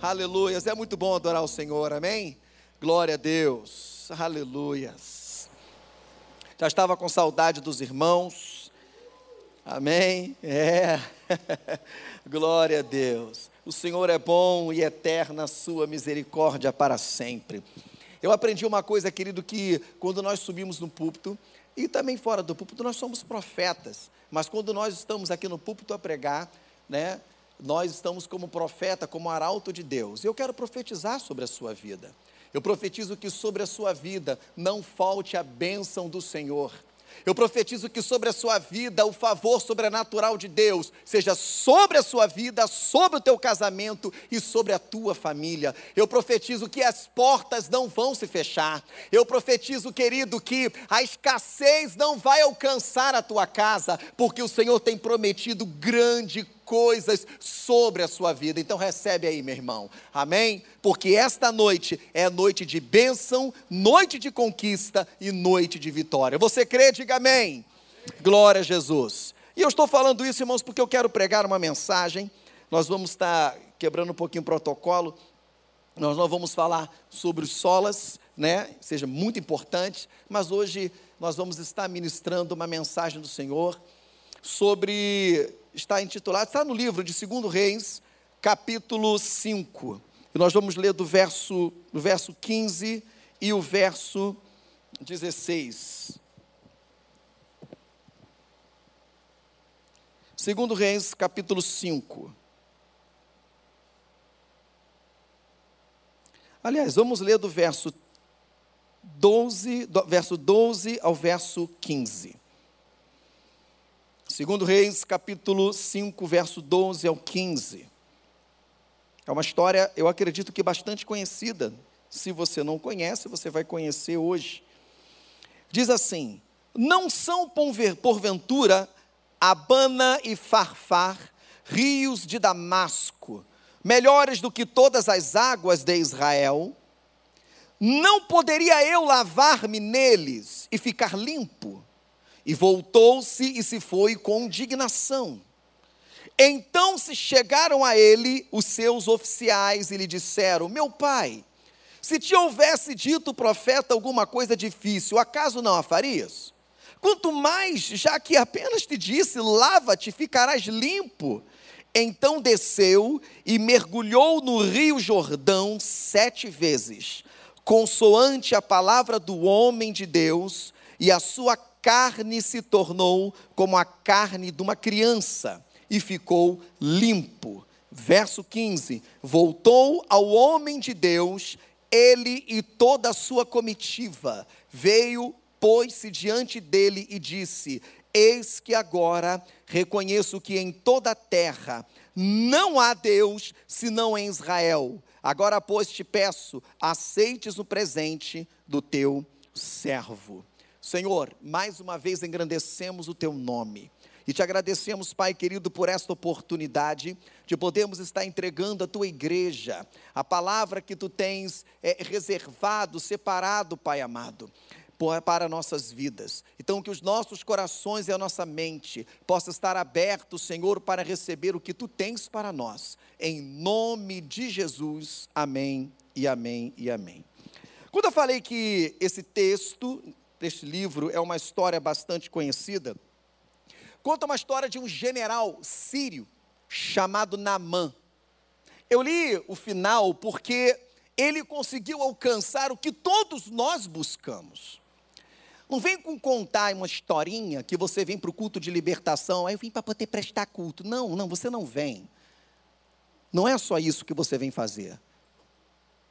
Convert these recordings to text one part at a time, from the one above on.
Aleluias. É muito bom adorar o Senhor, amém? Glória a Deus. Aleluias. Já estava com saudade dos irmãos. Amém? É. Glória a Deus. O Senhor é bom e eterna a sua misericórdia para sempre. Eu aprendi uma coisa, querido, que quando nós subimos no púlpito, e também fora do púlpito, nós somos profetas. Mas quando nós estamos aqui no púlpito a pregar, né, nós estamos como profeta, como arauto de Deus. Eu quero profetizar sobre a sua vida. Eu profetizo que sobre a sua vida não falte a bênção do Senhor. Eu profetizo que sobre a sua vida o favor sobrenatural de Deus seja sobre a sua vida, sobre o teu casamento e sobre a tua família. Eu profetizo que as portas não vão se fechar. Eu profetizo, querido, que a escassez não vai alcançar a tua casa, porque o Senhor tem prometido grande coisas sobre a sua vida. Então recebe aí, meu irmão. Amém? Porque esta noite é noite de bênção, noite de conquista e noite de vitória. Você crê? Diga amém. Glória a Jesus. E eu estou falando isso, irmãos, porque eu quero pregar uma mensagem. Nós vamos estar quebrando um pouquinho o protocolo. Nós não vamos falar sobre os solas, né? Seja muito importante, mas hoje nós vamos estar ministrando uma mensagem do Senhor sobre está intitulado, está no livro de 2 Reis, capítulo 5. E nós vamos ler do verso, do verso 15 e o verso 16. Segundo Reis, capítulo 5. Aliás, vamos ler do verso 12, do verso 12 ao verso 15. Segundo Reis, capítulo 5, verso 12 ao 15. É uma história, eu acredito que bastante conhecida. Se você não conhece, você vai conhecer hoje. Diz assim: Não são porventura Abana e Farfar, rios de Damasco, melhores do que todas as águas de Israel? Não poderia eu lavar-me neles e ficar limpo? E voltou-se e se foi com indignação. Então se chegaram a ele os seus oficiais e lhe disseram: Meu pai, se te houvesse dito o profeta alguma coisa difícil, acaso não a farias? Quanto mais, já que apenas te disse: lava-te, ficarás limpo. Então desceu e mergulhou no rio Jordão sete vezes, consoante a palavra do homem de Deus, e a sua carne se tornou como a carne de uma criança e ficou limpo. Verso 15: Voltou ao homem de Deus, ele e toda a sua comitiva. Veio, pôs-se diante dele e disse: Eis que agora reconheço que em toda a terra não há Deus senão em Israel. Agora, pois, te peço, aceites o presente do teu servo. Senhor, mais uma vez engrandecemos o teu nome. E te agradecemos, Pai querido, por esta oportunidade de podermos estar entregando à tua igreja a palavra que tu tens é, reservado, separado, Pai amado para nossas vidas. Então, que os nossos corações e a nossa mente possam estar abertos, Senhor, para receber o que tu tens para nós. Em nome de Jesus, amém e amém e amém. Quando eu falei que esse texto deste livro é uma história bastante conhecida. Conta uma história de um general sírio chamado Naamã. Eu li o final porque ele conseguiu alcançar o que todos nós buscamos. Não vem com contar uma historinha que você vem para o culto de libertação, aí eu vim para poder prestar culto. Não, não, você não vem. Não é só isso que você vem fazer.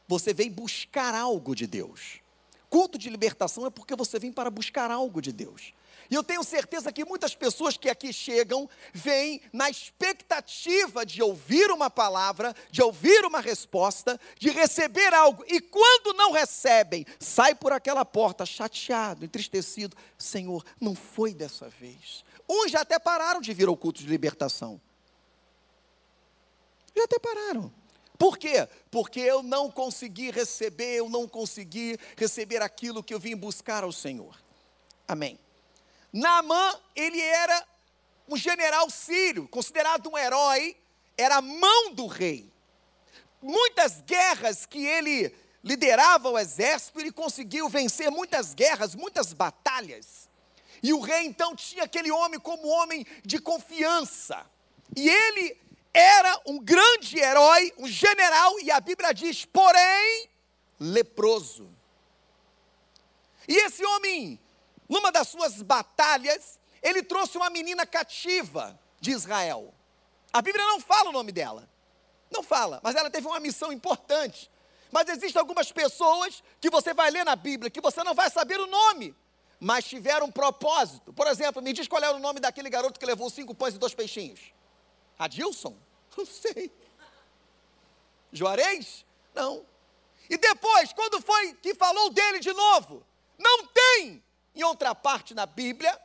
Você vem buscar algo de Deus. Culto de libertação é porque você vem para buscar algo de Deus. E eu tenho certeza que muitas pessoas que aqui chegam vêm na expectativa de ouvir uma palavra, de ouvir uma resposta, de receber algo. E quando não recebem, sai por aquela porta chateado, entristecido. Senhor, não foi dessa vez. Uns já até pararam de vir ao culto de libertação. Já até pararam. Por quê? Porque eu não consegui receber, eu não consegui receber aquilo que eu vim buscar ao Senhor. Amém. Naamã, ele era um general sírio, considerado um herói, era a mão do rei. Muita das guerras que ele liderava o exército, ele conseguiu vencer muitas guerras, muitas batalhas. E o rei então tinha aquele homem como homem de confiança. E ele era um grande herói, um general, e a Bíblia diz, porém, leproso. E esse homem, numa das suas batalhas, ele trouxe uma menina cativa de Israel. A Bíblia não fala o nome dela. Não fala, mas ela teve uma missão importante. Mas existem algumas pessoas que você vai ler na Bíblia que você não vai saber o nome, mas tiveram um propósito. Por exemplo, me diz qual era o nome daquele garoto que levou cinco pães e dois peixinhos. Adilson? Não sei. Juarez? Não. E depois, quando foi que falou dele de novo? Não tem em outra parte na Bíblia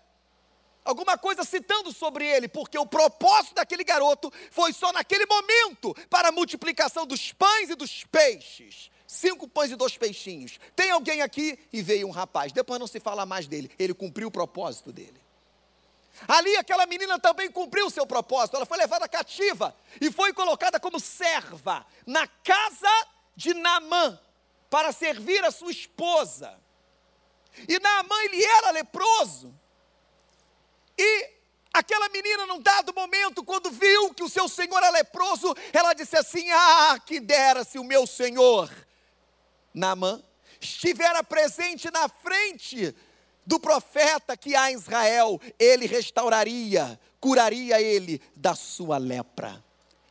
alguma coisa citando sobre ele, porque o propósito daquele garoto foi só naquele momento para a multiplicação dos pães e dos peixes. Cinco pães e dois peixinhos. Tem alguém aqui e veio um rapaz. Depois não se fala mais dele. Ele cumpriu o propósito dele. Ali aquela menina também cumpriu o seu propósito. Ela foi levada cativa e foi colocada como serva na casa de Naamã para servir a sua esposa. E Naamã ele era leproso. E aquela menina, num dado momento, quando viu que o seu senhor era leproso, ela disse assim: Ah, que dera se o meu senhor, Naamã, estivera presente na frente do profeta que há em Israel, ele restauraria, curaria ele da sua lepra.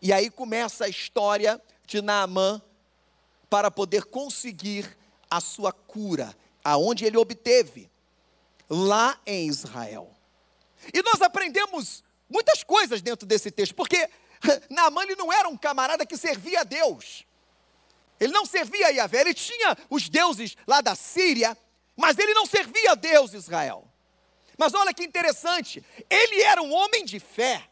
E aí começa a história de Naamã para poder conseguir a sua cura, aonde ele obteve? Lá em Israel. E nós aprendemos muitas coisas dentro desse texto, porque Naamã ele não era um camarada que servia a Deus. Ele não servia a Yahvé, ele tinha os deuses lá da Síria, mas ele não servia a Deus Israel. Mas olha que interessante, ele era um homem de fé.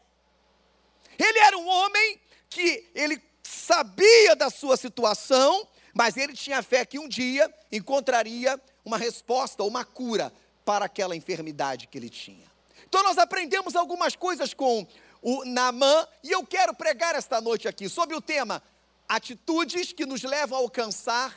Ele era um homem que ele sabia da sua situação, mas ele tinha fé que um dia encontraria uma resposta, uma cura para aquela enfermidade que ele tinha. Então nós aprendemos algumas coisas com o Namã e eu quero pregar esta noite aqui sobre o tema atitudes que nos levam a alcançar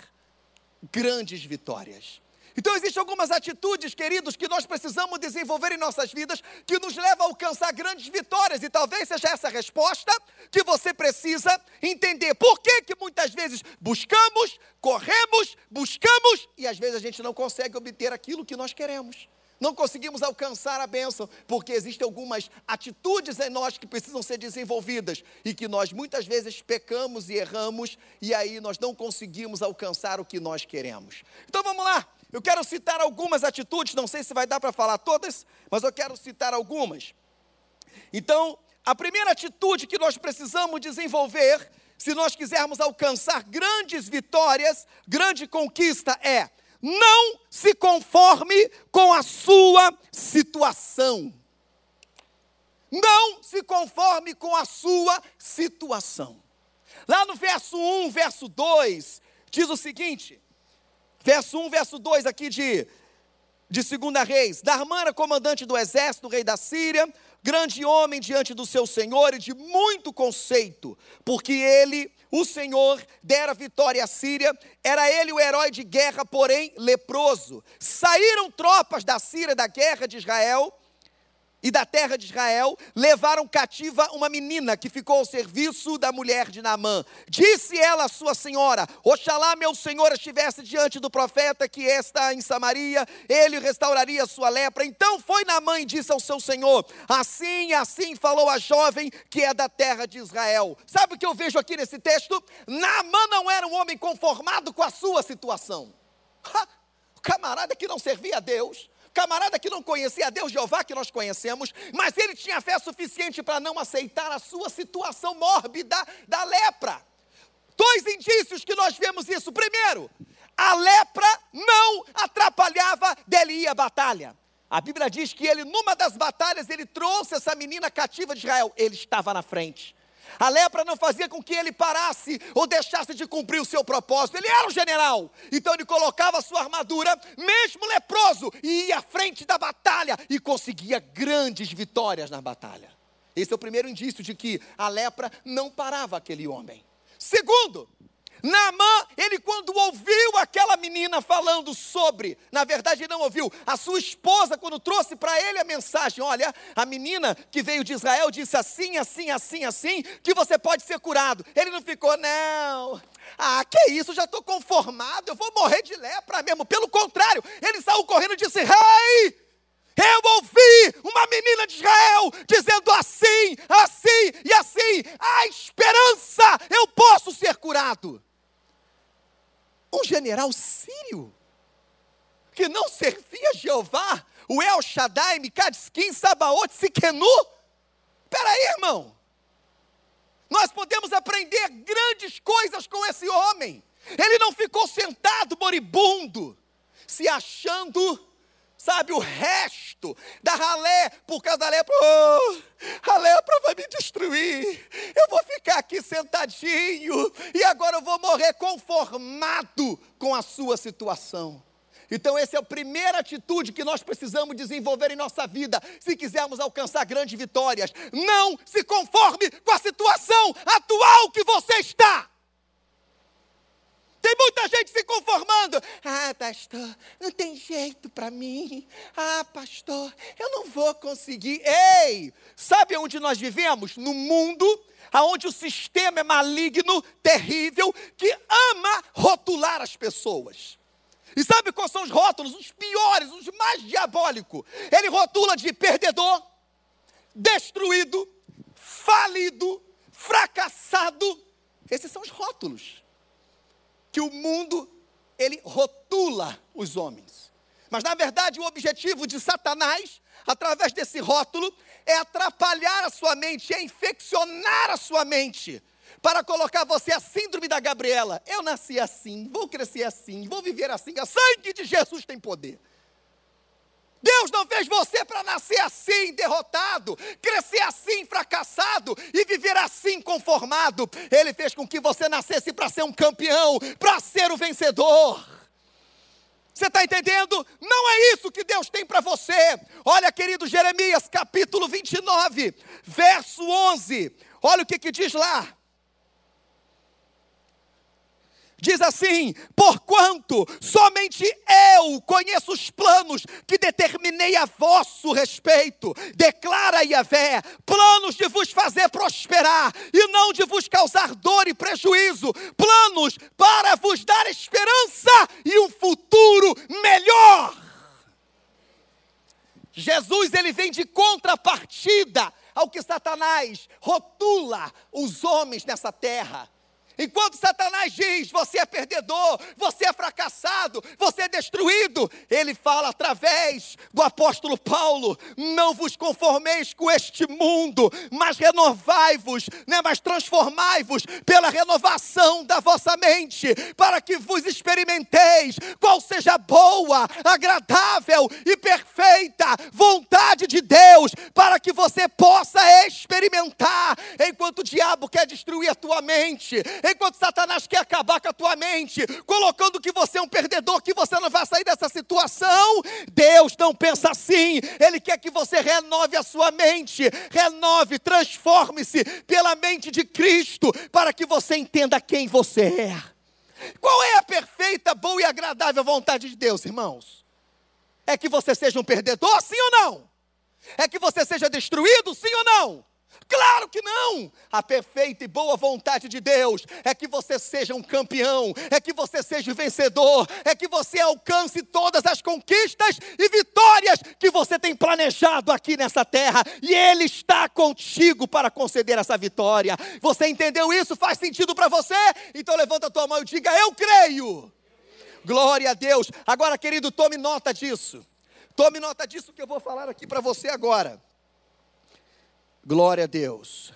grandes vitórias. Então existem algumas atitudes, queridos, que nós precisamos desenvolver em nossas vidas que nos levam a alcançar grandes vitórias e talvez seja essa resposta que você precisa entender. Por que que muitas vezes buscamos, corremos, buscamos e às vezes a gente não consegue obter aquilo que nós queremos? não conseguimos alcançar a bênção, porque existem algumas atitudes em nós que precisam ser desenvolvidas e que nós muitas vezes pecamos e erramos e aí nós não conseguimos alcançar o que nós queremos. Então vamos lá, eu quero citar algumas atitudes, não sei se vai dar para falar todas, mas eu quero citar algumas. Então, a primeira atitude que nós precisamos desenvolver, se nós quisermos alcançar grandes vitórias, grande conquista, é não se conforme com a sua situação. Não se conforme com a sua situação. Lá no verso 1, verso 2, diz o seguinte: verso 1, verso 2 aqui de, de 2 Reis: Darmã era comandante do exército, rei da Síria, grande homem diante do seu senhor e de muito conceito, porque ele o Senhor dera vitória à Síria, era ele o herói de guerra, porém leproso. Saíram tropas da Síria da guerra de Israel e da terra de Israel, levaram cativa uma menina que ficou ao serviço da mulher de Naamã. Disse ela à sua senhora: Oxalá meu senhor estivesse diante do profeta que está em Samaria, ele restauraria sua lepra. Então foi Naamã e disse ao seu senhor: Assim assim falou a jovem que é da terra de Israel. Sabe o que eu vejo aqui nesse texto? Naamã não era um homem conformado com a sua situação. o camarada que não servia a Deus, camarada que não conhecia a Deus Jeová que nós conhecemos, mas ele tinha fé suficiente para não aceitar a sua situação mórbida da lepra. Dois indícios que nós vemos isso. Primeiro, a lepra não atrapalhava dele ir à batalha. A Bíblia diz que ele, numa das batalhas, ele trouxe essa menina cativa de Israel. Ele estava na frente. A lepra não fazia com que ele parasse ou deixasse de cumprir o seu propósito. Ele era um general. Então ele colocava a sua armadura, mesmo leproso, e ia à frente da batalha e conseguia grandes vitórias na batalha. Esse é o primeiro indício de que a lepra não parava aquele homem. Segundo, Naamã, ele quando ouviu aquela menina falando sobre, na verdade ele não ouviu, a sua esposa quando trouxe para ele a mensagem, olha, a menina que veio de Israel disse assim, assim, assim, assim, que você pode ser curado. Ele não ficou, não, ah, que isso, já estou conformado, eu vou morrer de lepra mesmo. Pelo contrário, ele saiu correndo e disse, rei, hey, eu ouvi uma menina de Israel dizendo assim, assim e assim: há esperança, eu posso ser curado um general sírio, que não servia a Jeová, o El Shaddai, Mikadiskim, Sabaote, Siquenu. Aí, irmão. Nós podemos aprender grandes coisas com esse homem. Ele não ficou sentado moribundo, se achando sabe, o resto da ralé, por causa da lepra, oh, a lepra vai me destruir, eu vou ficar aqui sentadinho, e agora eu vou morrer conformado com a sua situação. Então, essa é a primeira atitude que nós precisamos desenvolver em nossa vida, se quisermos alcançar grandes vitórias. Não se conforme com a situação atual que você está. Tem muita gente se conformando. Ah, pastor, não tem jeito para mim. Ah, pastor, eu não vou conseguir. Ei, sabe onde nós vivemos? No mundo onde o sistema é maligno, terrível, que ama rotular as pessoas. E sabe quais são os rótulos? Os piores, os mais diabólicos. Ele rotula de perdedor, destruído, falido, fracassado. Esses são os rótulos que o mundo ele rotula os homens. Mas na verdade o objetivo de Satanás, através desse rótulo, é atrapalhar a sua mente, é infeccionar a sua mente, para colocar você a síndrome da Gabriela. Eu nasci assim, vou crescer assim, vou viver assim. O sangue de Jesus tem poder. Deus não fez você para nascer assim, derrotado, crescer assim, fracassado e viver assim, conformado. Ele fez com que você nascesse para ser um campeão, para ser o vencedor. Você está entendendo? Não é isso que Deus tem para você. Olha, querido Jeremias, capítulo 29, verso 11. Olha o que, que diz lá. Diz assim: Porquanto somente eu conheço os planos que determinei a vosso respeito, declara Yahvé, planos de vos fazer prosperar e não de vos causar dor e prejuízo, planos para vos dar esperança e um futuro melhor. Jesus ele vem de contrapartida ao que Satanás rotula os homens nessa terra. Enquanto Satanás diz: você é perdedor, você é fracassado, você é destruído, ele fala através do apóstolo Paulo: não vos conformeis com este mundo, mas renovai-vos, né, mas transformai-vos pela renovação da vossa mente, para que vos experimenteis qual seja boa, agradável e perfeita vontade de Deus, para que você possa experimentar, enquanto o diabo quer destruir a tua mente enquanto Satanás quer acabar com a tua mente, colocando que você é um perdedor, que você não vai sair dessa situação, Deus não pensa assim. Ele quer que você renove a sua mente, renove, transforme-se pela mente de Cristo, para que você entenda quem você é. Qual é a perfeita, boa e agradável vontade de Deus, irmãos? É que você seja um perdedor, sim ou não? É que você seja destruído, sim ou não? Claro que não! A perfeita e boa vontade de Deus é que você seja um campeão, é que você seja um vencedor, é que você alcance todas as conquistas e vitórias que você tem planejado aqui nessa terra, e Ele está contigo para conceder essa vitória. Você entendeu isso? Faz sentido para você? Então levanta a tua mão e diga: Eu creio. Glória a Deus. Agora, querido, tome nota disso. Tome nota disso que eu vou falar aqui para você agora. Glória a Deus.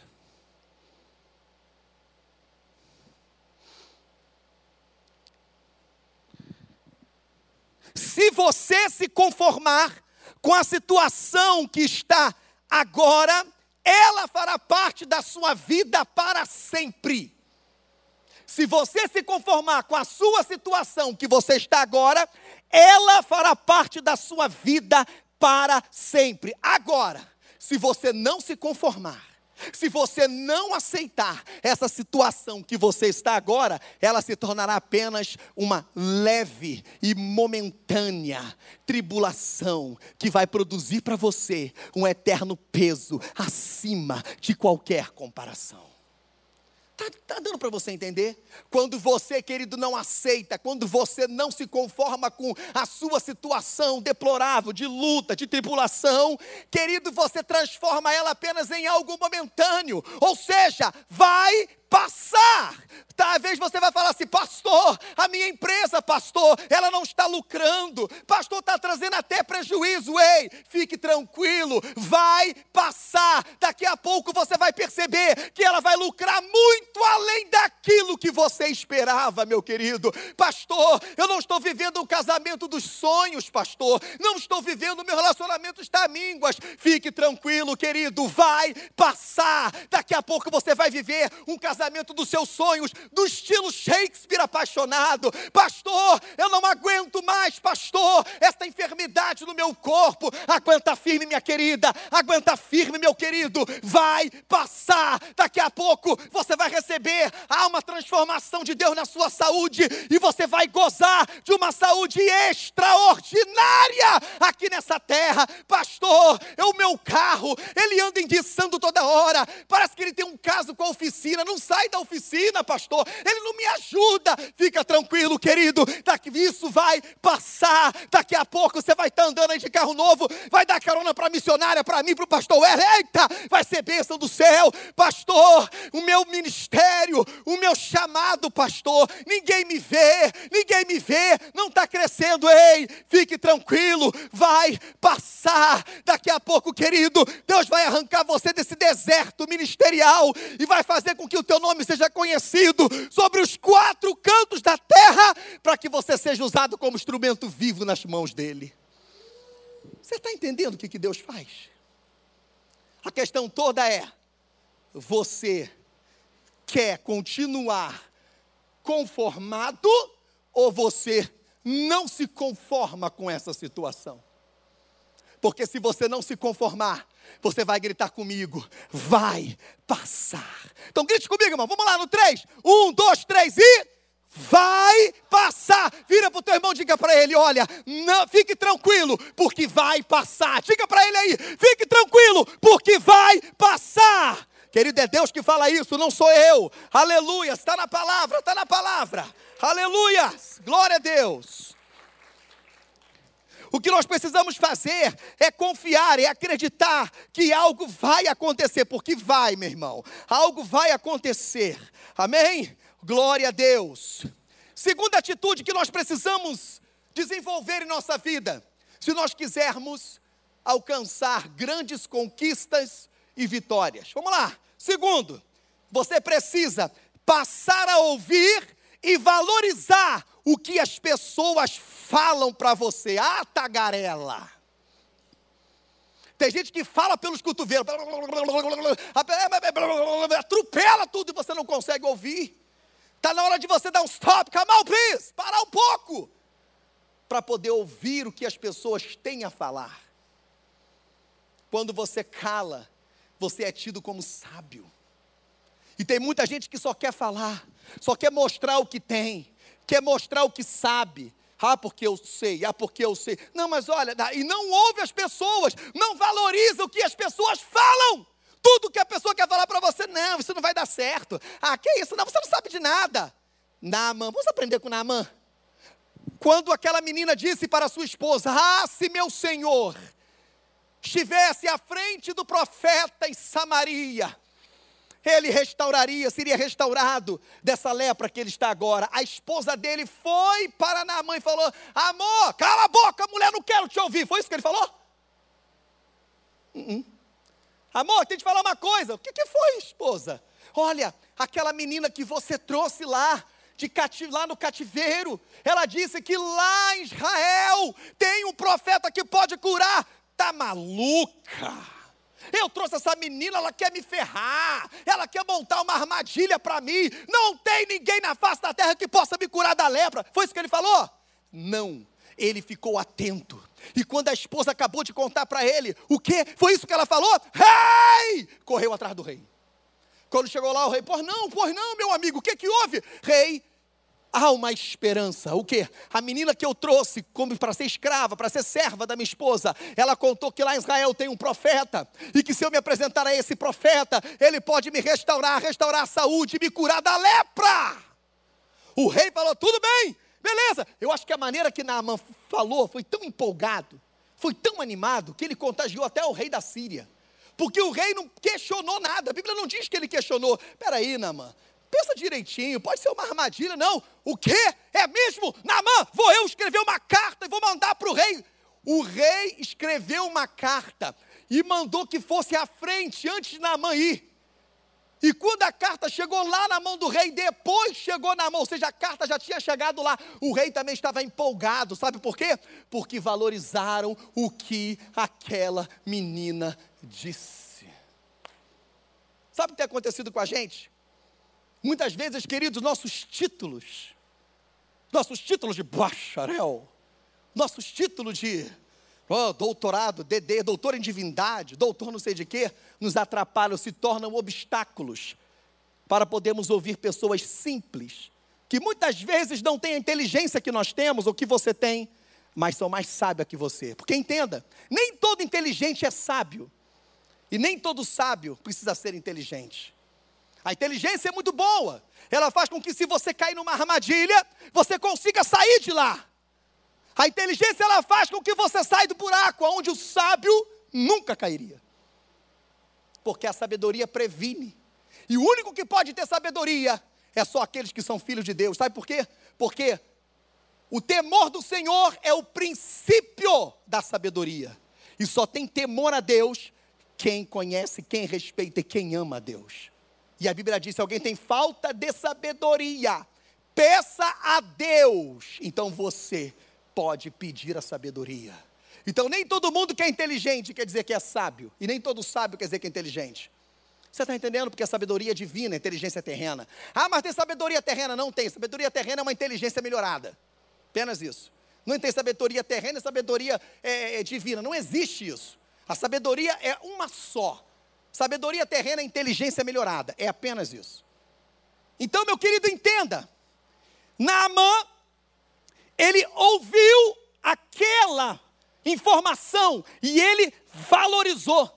Se você se conformar com a situação que está agora, ela fará parte da sua vida para sempre. Se você se conformar com a sua situação que você está agora, ela fará parte da sua vida para sempre. Agora, se você não se conformar, Se você não aceitar essa situação que você está agora, ela se tornará apenas uma leve e momentânea tribulação que vai produzir para você um eterno peso acima de qualquer comparação. Está tá dando para você entender? Quando você, querido, não aceita, quando você não se conforma com a sua situação deplorável, de luta, de tribulação, querido, você transforma ela apenas em algo momentâneo. Ou seja, vai passar. Talvez você vai falar assim, pastor, a minha empresa, pastor, ela não está lucrando, pastor, está trazendo até prejuízo. Ei, fique tranquilo, vai passar. Daqui a pouco você vai perceber que ela vai lucrar muito além daquilo que você esperava, meu querido. Pastor, eu não estou vivendo o um casamento dos sonhos, pastor, não estou vivendo meu relacionamento está mínguas. Fique tranquilo, querido, vai passar. Daqui a pouco você vai viver um casamento casamento dos seus sonhos, do estilo Shakespeare apaixonado. Pastor, eu não aguento mais, pastor, esta enfermidade no meu corpo. Aguenta firme, minha querida, aguenta firme, meu querido. Vai passar. Daqui a pouco você vai receber há uma transformação de Deus na sua saúde e você vai gozar de uma saúde extraordinária aqui nessa terra. Pastor, é o meu carro, ele anda enguiçando toda hora. Parece que ele tem um caso com a oficina, não sai da oficina, pastor, ele não me ajuda. Fica tranquilo, querido, daqui isso vai passar. Daqui a pouco você vai estar andando aí de carro novo, vai dar carona para a missionária, para mim, para o pastor. Eita, vai ser bênção do céu, pastor. O meu ministério, o meu chamado, pastor. Ninguém me vê, ninguém me vê, não está crescendo. Ei, fique tranquilo, vai passar. Daqui a pouco, querido, Deus vai arrancar você desse deserto ministerial e vai fazer com que o teu teu nome seja conhecido sobre os quatro cantos da terra, para que você seja usado como instrumento vivo nas mãos dele. Você está entendendo o que, que Deus faz? A questão toda é: você quer continuar conformado ou você não se conforma com essa situação? Porque se você não se conformar, você vai gritar comigo, vai passar. Então grite comigo, irmão. Vamos lá no 3. 1, 2, 3 e vai passar. Vira para o teu irmão, diga para ele: olha, não, fique tranquilo, porque vai passar. Diga para ele aí: fique tranquilo, porque vai passar. Querido, é Deus que fala isso, não sou eu. Aleluia, está na palavra, está na palavra. Aleluia, glória a Deus. O que nós precisamos fazer é confiar, é acreditar que algo vai acontecer, porque vai, meu irmão, algo vai acontecer. Amém? Glória a Deus. Segunda atitude que nós precisamos desenvolver em nossa vida, se nós quisermos alcançar grandes conquistas e vitórias. Vamos lá. Segundo, você precisa passar a ouvir e valorizar o que as pessoas falam para você. Ah, tagarela. Tem gente que fala pelos cotovelos, atropela tudo e você não consegue ouvir. Está na hora de você dar um stop, on, please, parar um pouco, para poder ouvir o que as pessoas têm a falar. Quando você cala, você é tido como sábio. E tem muita gente que só quer falar, só quer mostrar o que tem, quer mostrar o que sabe. Ah, porque eu sei, ah, porque eu sei. Não, mas olha, e não ouve as pessoas, não valoriza o que as pessoas falam. Tudo que a pessoa quer falar para você, não, isso não vai dar certo. Ah, que isso? Não, você não sabe de nada. Naaman, vamos aprender com Naaman. Quando aquela menina disse para sua esposa: Ah, se meu senhor estivesse à frente do profeta em Samaria, ele restauraria, seria restaurado dessa lepra que ele está agora. A esposa dele foi para Naamã e falou: Amor, cala a boca, mulher, não quero te ouvir. Foi isso que ele falou? Uh -uh. Amor, tem que te falar uma coisa. O que, que foi, esposa? Olha, aquela menina que você trouxe lá, de cati lá no cativeiro, ela disse que lá em Israel tem um profeta que pode curar. Tá maluca? Eu trouxe essa menina, ela quer me ferrar, ela quer montar uma armadilha para mim. Não tem ninguém na face da terra que possa me curar da lepra. Foi isso que ele falou? Não. Ele ficou atento E quando a esposa acabou de contar para ele, o que? Foi isso que ela falou? Rei! Correu atrás do rei. Quando chegou lá, o rei, pois não, pois não, meu amigo, o que que houve? Rei, há uma esperança. O que? A menina que eu trouxe como para ser escrava, para ser serva da minha esposa, ela contou que lá em Israel tem um profeta e que se eu me apresentar a esse profeta, ele pode me restaurar, restaurar a saúde, me curar da lepra. O rei falou: tudo bem, beleza. Eu acho que a maneira que Naaman falou foi tão empolgado, foi tão animado, que ele contagiou até o rei da Síria. Porque o rei não questionou nada. A Bíblia não diz que ele questionou. Peraí, Naaman, pensa direitinho, pode ser uma armadilha, não. O que? É mesmo? Namã, vou eu escrever uma carta e vou mandar para o rei. O rei escreveu uma carta e mandou que fosse à frente antes de Namã ir. E quando a carta chegou lá na mão do rei, depois chegou na mão, ou seja, a carta já tinha chegado lá, o rei também estava empolgado, sabe por quê? Porque valorizaram o que aquela menina disse. Sabe o que tem acontecido com a gente? Muitas vezes, queridos, nossos títulos, nossos títulos de bacharel, nossos títulos de oh, doutorado, DD, doutor em divindade, doutor não sei de quê, nos atrapalham, se tornam obstáculos para podermos ouvir pessoas simples, que muitas vezes não têm a inteligência que nós temos ou que você tem, mas são mais sábias que você. Porque entenda, nem todo inteligente é sábio, e nem todo sábio precisa ser inteligente. A inteligência é muito boa. Ela faz com que se você cair numa armadilha, você consiga sair de lá. A inteligência ela faz com que você saia do buraco onde o sábio nunca cairia. Porque a sabedoria previne. E o único que pode ter sabedoria é só aqueles que são filhos de Deus. Sabe por quê? Porque o temor do Senhor é o princípio da sabedoria. E só tem temor a Deus quem conhece, quem respeita e quem ama a Deus. E a Bíblia diz: se alguém tem falta de sabedoria, peça a Deus. Então você pode pedir a sabedoria. Então nem todo mundo que é inteligente quer dizer que é sábio, e nem todo sábio quer dizer que é inteligente. Você está entendendo? Porque a sabedoria é divina, a inteligência é terrena. Ah, mas tem sabedoria terrena? Não tem. Sabedoria terrena é uma inteligência melhorada. Apenas isso. Não tem sabedoria terrena e sabedoria é, é divina. Não existe isso. A sabedoria é uma só. Sabedoria terrena é inteligência melhorada. É apenas isso. Então, meu querido, entenda. Naamã, ele ouviu aquela informação e ele valorizou.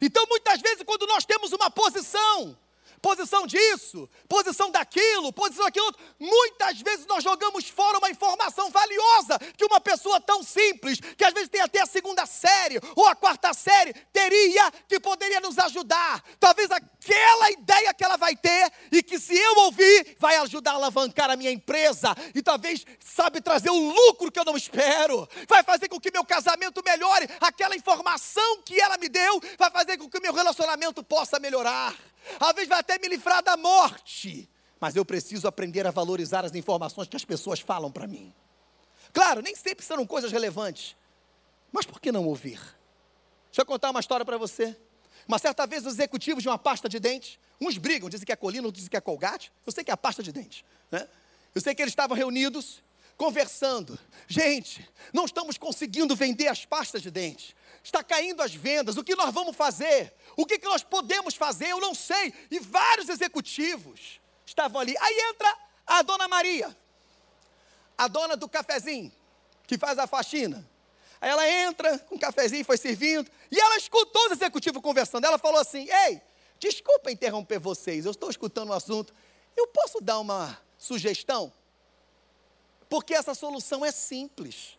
Então, muitas vezes, quando nós temos uma posição, posição disso, posição daquilo, posição daquilo. Muitas vezes nós jogamos fora uma informação valiosa que uma pessoa tão simples, que às vezes tem até a segunda série ou a quarta série, teria que poderia nos ajudar. Talvez aquela ideia que ela vai ter e que se eu ouvir, vai ajudar a alavancar a minha empresa e talvez sabe trazer o lucro que eu não espero. Vai fazer com que meu casamento melhore. Aquela informação que ela me deu vai fazer com que o meu relacionamento possa melhorar. Às vezes vai até me livrar da morte. Mas eu preciso aprender a valorizar as informações que as pessoas falam para mim. Claro, nem sempre serão coisas relevantes. Mas por que não ouvir? Deixa eu contar uma história para você. Uma certa vez, os executivos de uma pasta de dente, uns brigam, dizem que é colina, outros dizem que é colgate. Eu sei que é a pasta de dente. Né? Eu sei que eles estavam reunidos, conversando. Gente, não estamos conseguindo vender as pastas de dente está caindo as vendas, o que nós vamos fazer? O que, que nós podemos fazer? Eu não sei. E vários executivos estavam ali. Aí entra a dona Maria, a dona do cafezinho, que faz a faxina. Aí ela entra com o cafezinho, foi servindo, e ela escutou os executivos conversando. Ela falou assim: Ei, desculpa interromper vocês, eu estou escutando o um assunto. Eu posso dar uma sugestão? Porque essa solução é simples.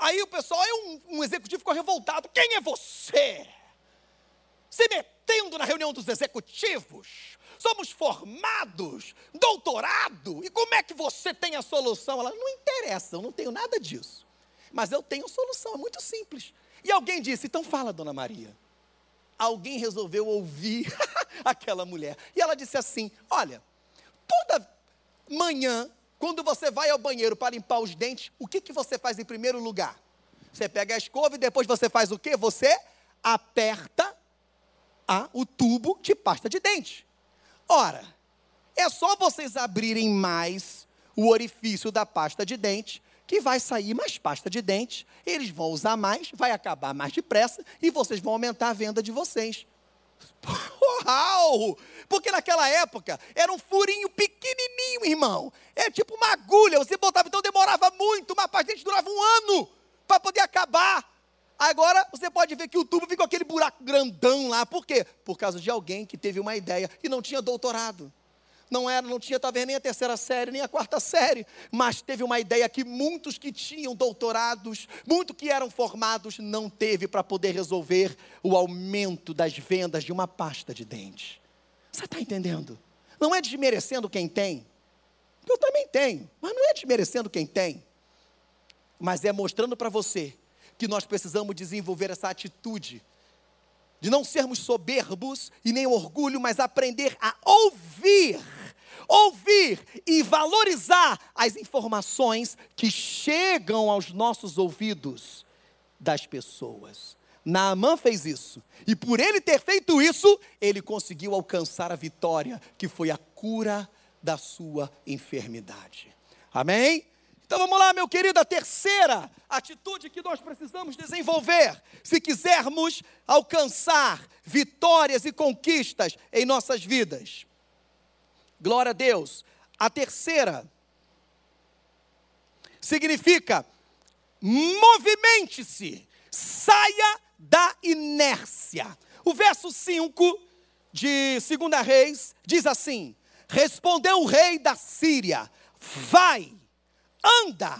Aí o pessoal, aí um, um executivo ficou revoltado. Quem é você? Se metendo na reunião dos executivos. Somos formados, doutorado. E como é que você tem a solução? Ela, não interessa, eu não tenho nada disso. Mas eu tenho solução, é muito simples. E alguém disse, então fala, dona Maria. Alguém resolveu ouvir aquela mulher. E ela disse assim: Olha, toda manhã quando você vai ao banheiro para limpar os dentes, o que, que você faz em primeiro lugar? Você pega a escova e depois você faz o quê? Você aperta a, o tubo de pasta de dente. Ora, é só vocês abrirem mais o orifício da pasta de dente que vai sair mais pasta de dente, eles vão usar mais, vai acabar mais depressa e vocês vão aumentar a venda de vocês. Uau! Porque naquela época era um furinho pequenininho, irmão. É tipo uma agulha, você botava, então demorava muito, uma dente durava um ano para poder acabar. Agora você pode ver que o tubo ficou aquele buraco grandão lá. Por quê? Por causa de alguém que teve uma ideia e não tinha doutorado. Não era, não tinha talvez nem a terceira série, nem a quarta série, mas teve uma ideia que muitos que tinham doutorados, muitos que eram formados, não teve para poder resolver o aumento das vendas de uma pasta de dente. Você está entendendo? Não é desmerecendo quem tem. Eu também tenho, mas não é desmerecendo quem tem. Mas é mostrando para você que nós precisamos desenvolver essa atitude de não sermos soberbos e nem orgulho, mas aprender a ouvir, ouvir e valorizar as informações que chegam aos nossos ouvidos das pessoas. Naamã fez isso, e por ele ter feito isso, ele conseguiu alcançar a vitória, que foi a cura da sua enfermidade. Amém? Então vamos lá, meu querido, a terceira atitude que nós precisamos desenvolver, se quisermos alcançar vitórias e conquistas em nossas vidas. Glória a Deus. A terceira significa movimente-se, saia da inércia. O verso 5 de 2 Reis diz assim: Respondeu o rei da Síria: Vai anda,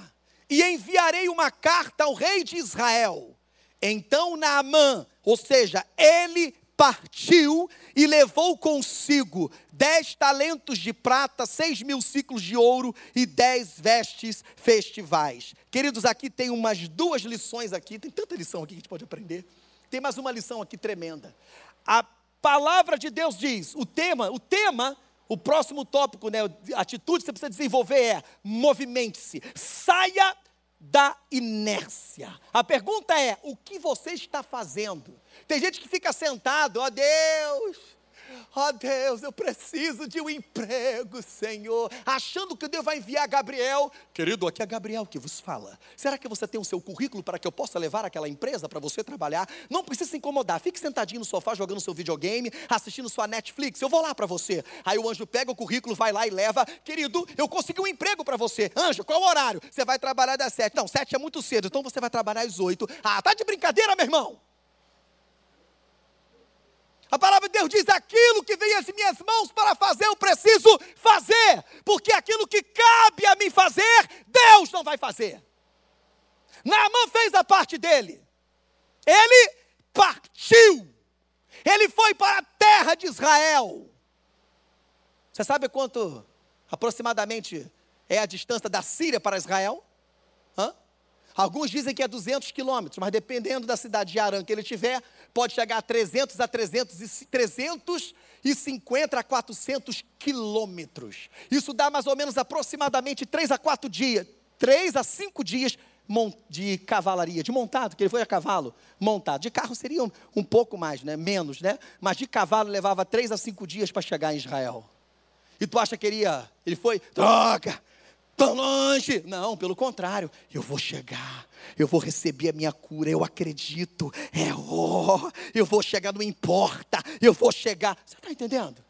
e enviarei uma carta ao rei de Israel. Então Naamã, ou seja, ele partiu e levou consigo dez talentos de prata, seis mil ciclos de ouro e dez vestes festivais. Queridos, aqui tem umas duas lições aqui, tem tanta lição aqui que a gente pode aprender. Tem mais uma lição aqui tremenda. A palavra de Deus diz, o tema, o tema o próximo tópico, né, atitude que você precisa desenvolver é: movimente-se, saia da inércia. A pergunta é: o que você está fazendo? Tem gente que fica sentado, ó oh, Deus, Ó oh Deus, eu preciso de um emprego, Senhor. Achando que Deus vai enviar Gabriel. Querido, aqui é Gabriel que vos fala. Será que você tem o seu currículo para que eu possa levar aquela empresa para você trabalhar? Não precisa se incomodar. Fique sentadinho no sofá jogando seu videogame, assistindo sua Netflix. Eu vou lá para você. Aí o anjo pega o currículo, vai lá e leva. Querido, eu consegui um emprego para você. Anjo, qual o horário? Você vai trabalhar das sete. Não, sete é muito cedo, então você vai trabalhar às oito. Ah, tá de brincadeira, meu irmão? A palavra de Deus diz: aquilo que vem às minhas mãos para fazer, eu preciso fazer, porque aquilo que cabe a mim fazer, Deus não vai fazer. Naamã fez a parte dele, ele partiu, ele foi para a terra de Israel. Você sabe quanto aproximadamente é a distância da Síria para Israel? Hã? Alguns dizem que é 200 quilômetros, mas dependendo da cidade de Arã que ele tiver, pode chegar a 300 a 300 e 350 a 400 quilômetros. Isso dá mais ou menos aproximadamente 3 a 4 dias, 3 a 5 dias de cavalaria, de montado, que ele foi a cavalo, montado. De carro seria um, um pouco mais, né? menos, né? Mas de cavalo levava 3 a 5 dias para chegar em Israel. E tu acha que ele ia, ele foi, droga, tão longe. Não, pelo contrário, eu vou chegar, eu vou receber a minha cura, eu acredito, é oh, eu vou chegar, não importa, eu vou chegar. Você está entendendo?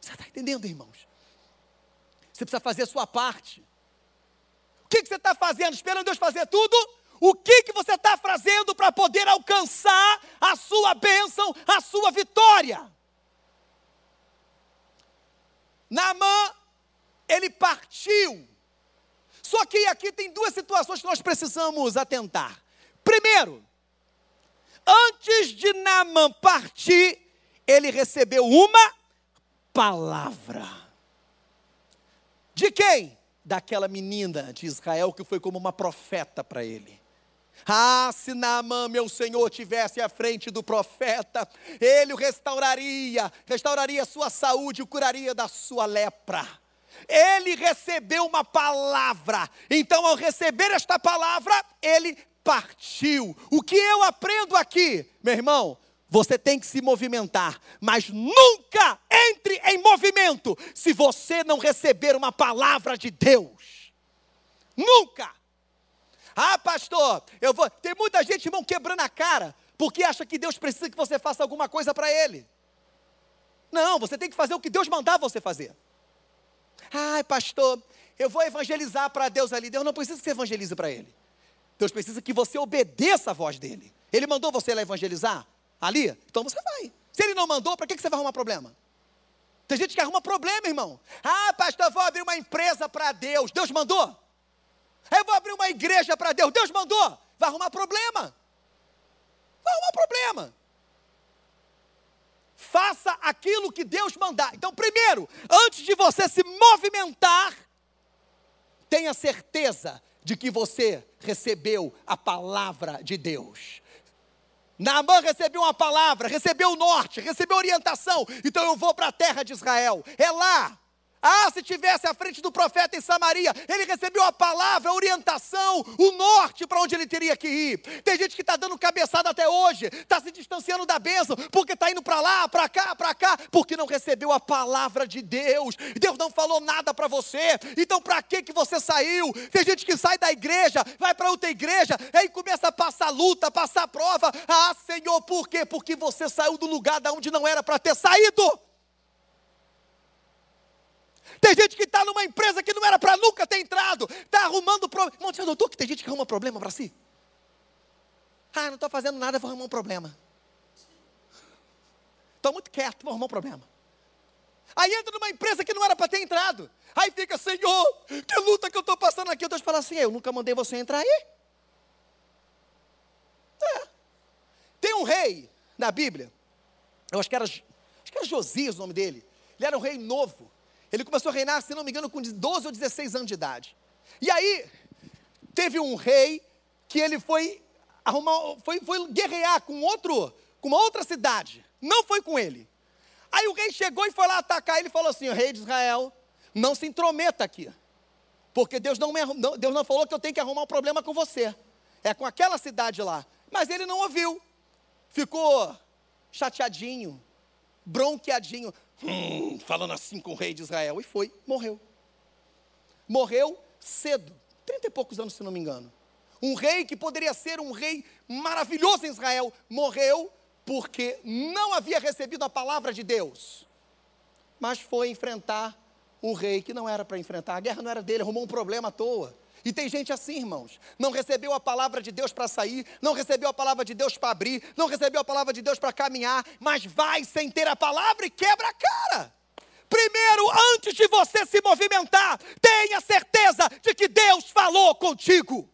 Você está entendendo, irmãos? Você precisa fazer a sua parte. O que, que você está fazendo? Esperando Deus fazer tudo? O que, que você está fazendo para poder alcançar a sua bênção, a sua vitória? Naamã ele partiu. Só que aqui tem duas situações que nós precisamos atentar. Primeiro, antes de Naamã partir, ele recebeu uma palavra. De quem? Daquela menina de Israel que foi como uma profeta para ele. Ah, se Naamã, meu Senhor, tivesse à frente do profeta, ele o restauraria, restauraria a sua saúde, o curaria da sua lepra ele recebeu uma palavra. Então, ao receber esta palavra, ele partiu. O que eu aprendo aqui, meu irmão? Você tem que se movimentar, mas nunca entre em movimento se você não receber uma palavra de Deus. Nunca. Ah, pastor, eu vou. Tem muita gente, irmão, quebrando a cara, porque acha que Deus precisa que você faça alguma coisa para Ele. Não, você tem que fazer o que Deus mandar você fazer. Ai, pastor, eu vou evangelizar para Deus ali. Deus não precisa que você evangelize para Ele. Deus precisa que você obedeça a voz dEle. Ele mandou você lá evangelizar ali? Então você vai. Se Ele não mandou, para que você vai arrumar problema? Tem gente que arruma problema, irmão. Ah, pastor, vou abrir uma empresa para Deus. Deus mandou? Eu vou abrir uma igreja para Deus. Deus mandou? Vai arrumar problema. Vai arrumar problema. Faça aquilo que Deus mandar. Então, primeiro, antes de você se movimentar, tenha certeza de que você recebeu a palavra de Deus. Naamã recebeu uma palavra, recebeu o norte, recebeu orientação, então eu vou para a terra de Israel. É lá ah, se tivesse à frente do profeta em Samaria, ele recebeu a palavra, a orientação, o norte para onde ele teria que ir. Tem gente que está dando cabeçada até hoje, está se distanciando da bênção, porque está indo para lá, para cá, para cá, porque não recebeu a palavra de Deus. Deus não falou nada para você, então para que, que você saiu? Tem gente que sai da igreja, vai para outra igreja, aí começa a passar luta, passar prova. Ah, Senhor, por quê? Porque você saiu do lugar da onde não era para ter saído. Tem gente que está numa empresa que não era para nunca ter entrado, está arrumando problema. Irmão, você que tem gente que arruma problema para si? Ah, não estou fazendo nada, vou arrumar um problema. Estou muito quieto, vou arrumar um problema. Aí entra numa empresa que não era para ter entrado. Aí fica, Senhor, que luta que eu estou passando aqui. Deus fala assim: eu nunca mandei você entrar aí. É. Tem um rei na Bíblia, eu acho que era, acho que era Josias o nome dele. Ele era um rei novo. Ele começou a reinar, se não me engano, com 12 ou 16 anos de idade. E aí, teve um rei que ele foi arrumar, foi, foi guerrear com outro, com uma outra cidade. Não foi com ele. Aí o rei chegou e foi lá atacar. Ele falou assim: rei de Israel, não se intrometa aqui. Porque Deus não, me, Deus não falou que eu tenho que arrumar um problema com você. É com aquela cidade lá. Mas ele não ouviu. Ficou chateadinho, bronqueadinho hum, falando assim com o rei de Israel. E foi, morreu. Morreu cedo, trinta e poucos anos, se não me engano. Um rei que poderia ser um rei maravilhoso em Israel, morreu porque não havia recebido a palavra de Deus, mas foi enfrentar um rei que não era para enfrentar. A guerra não era dele, arrumou um problema à toa. E tem gente assim, irmãos, não recebeu a palavra de Deus para sair, não recebeu a palavra de Deus para abrir, não recebeu a palavra de Deus para caminhar, mas vai sem ter a palavra e quebra a cara. Primeiro, antes de você se movimentar, tenha certeza de que Deus falou contigo.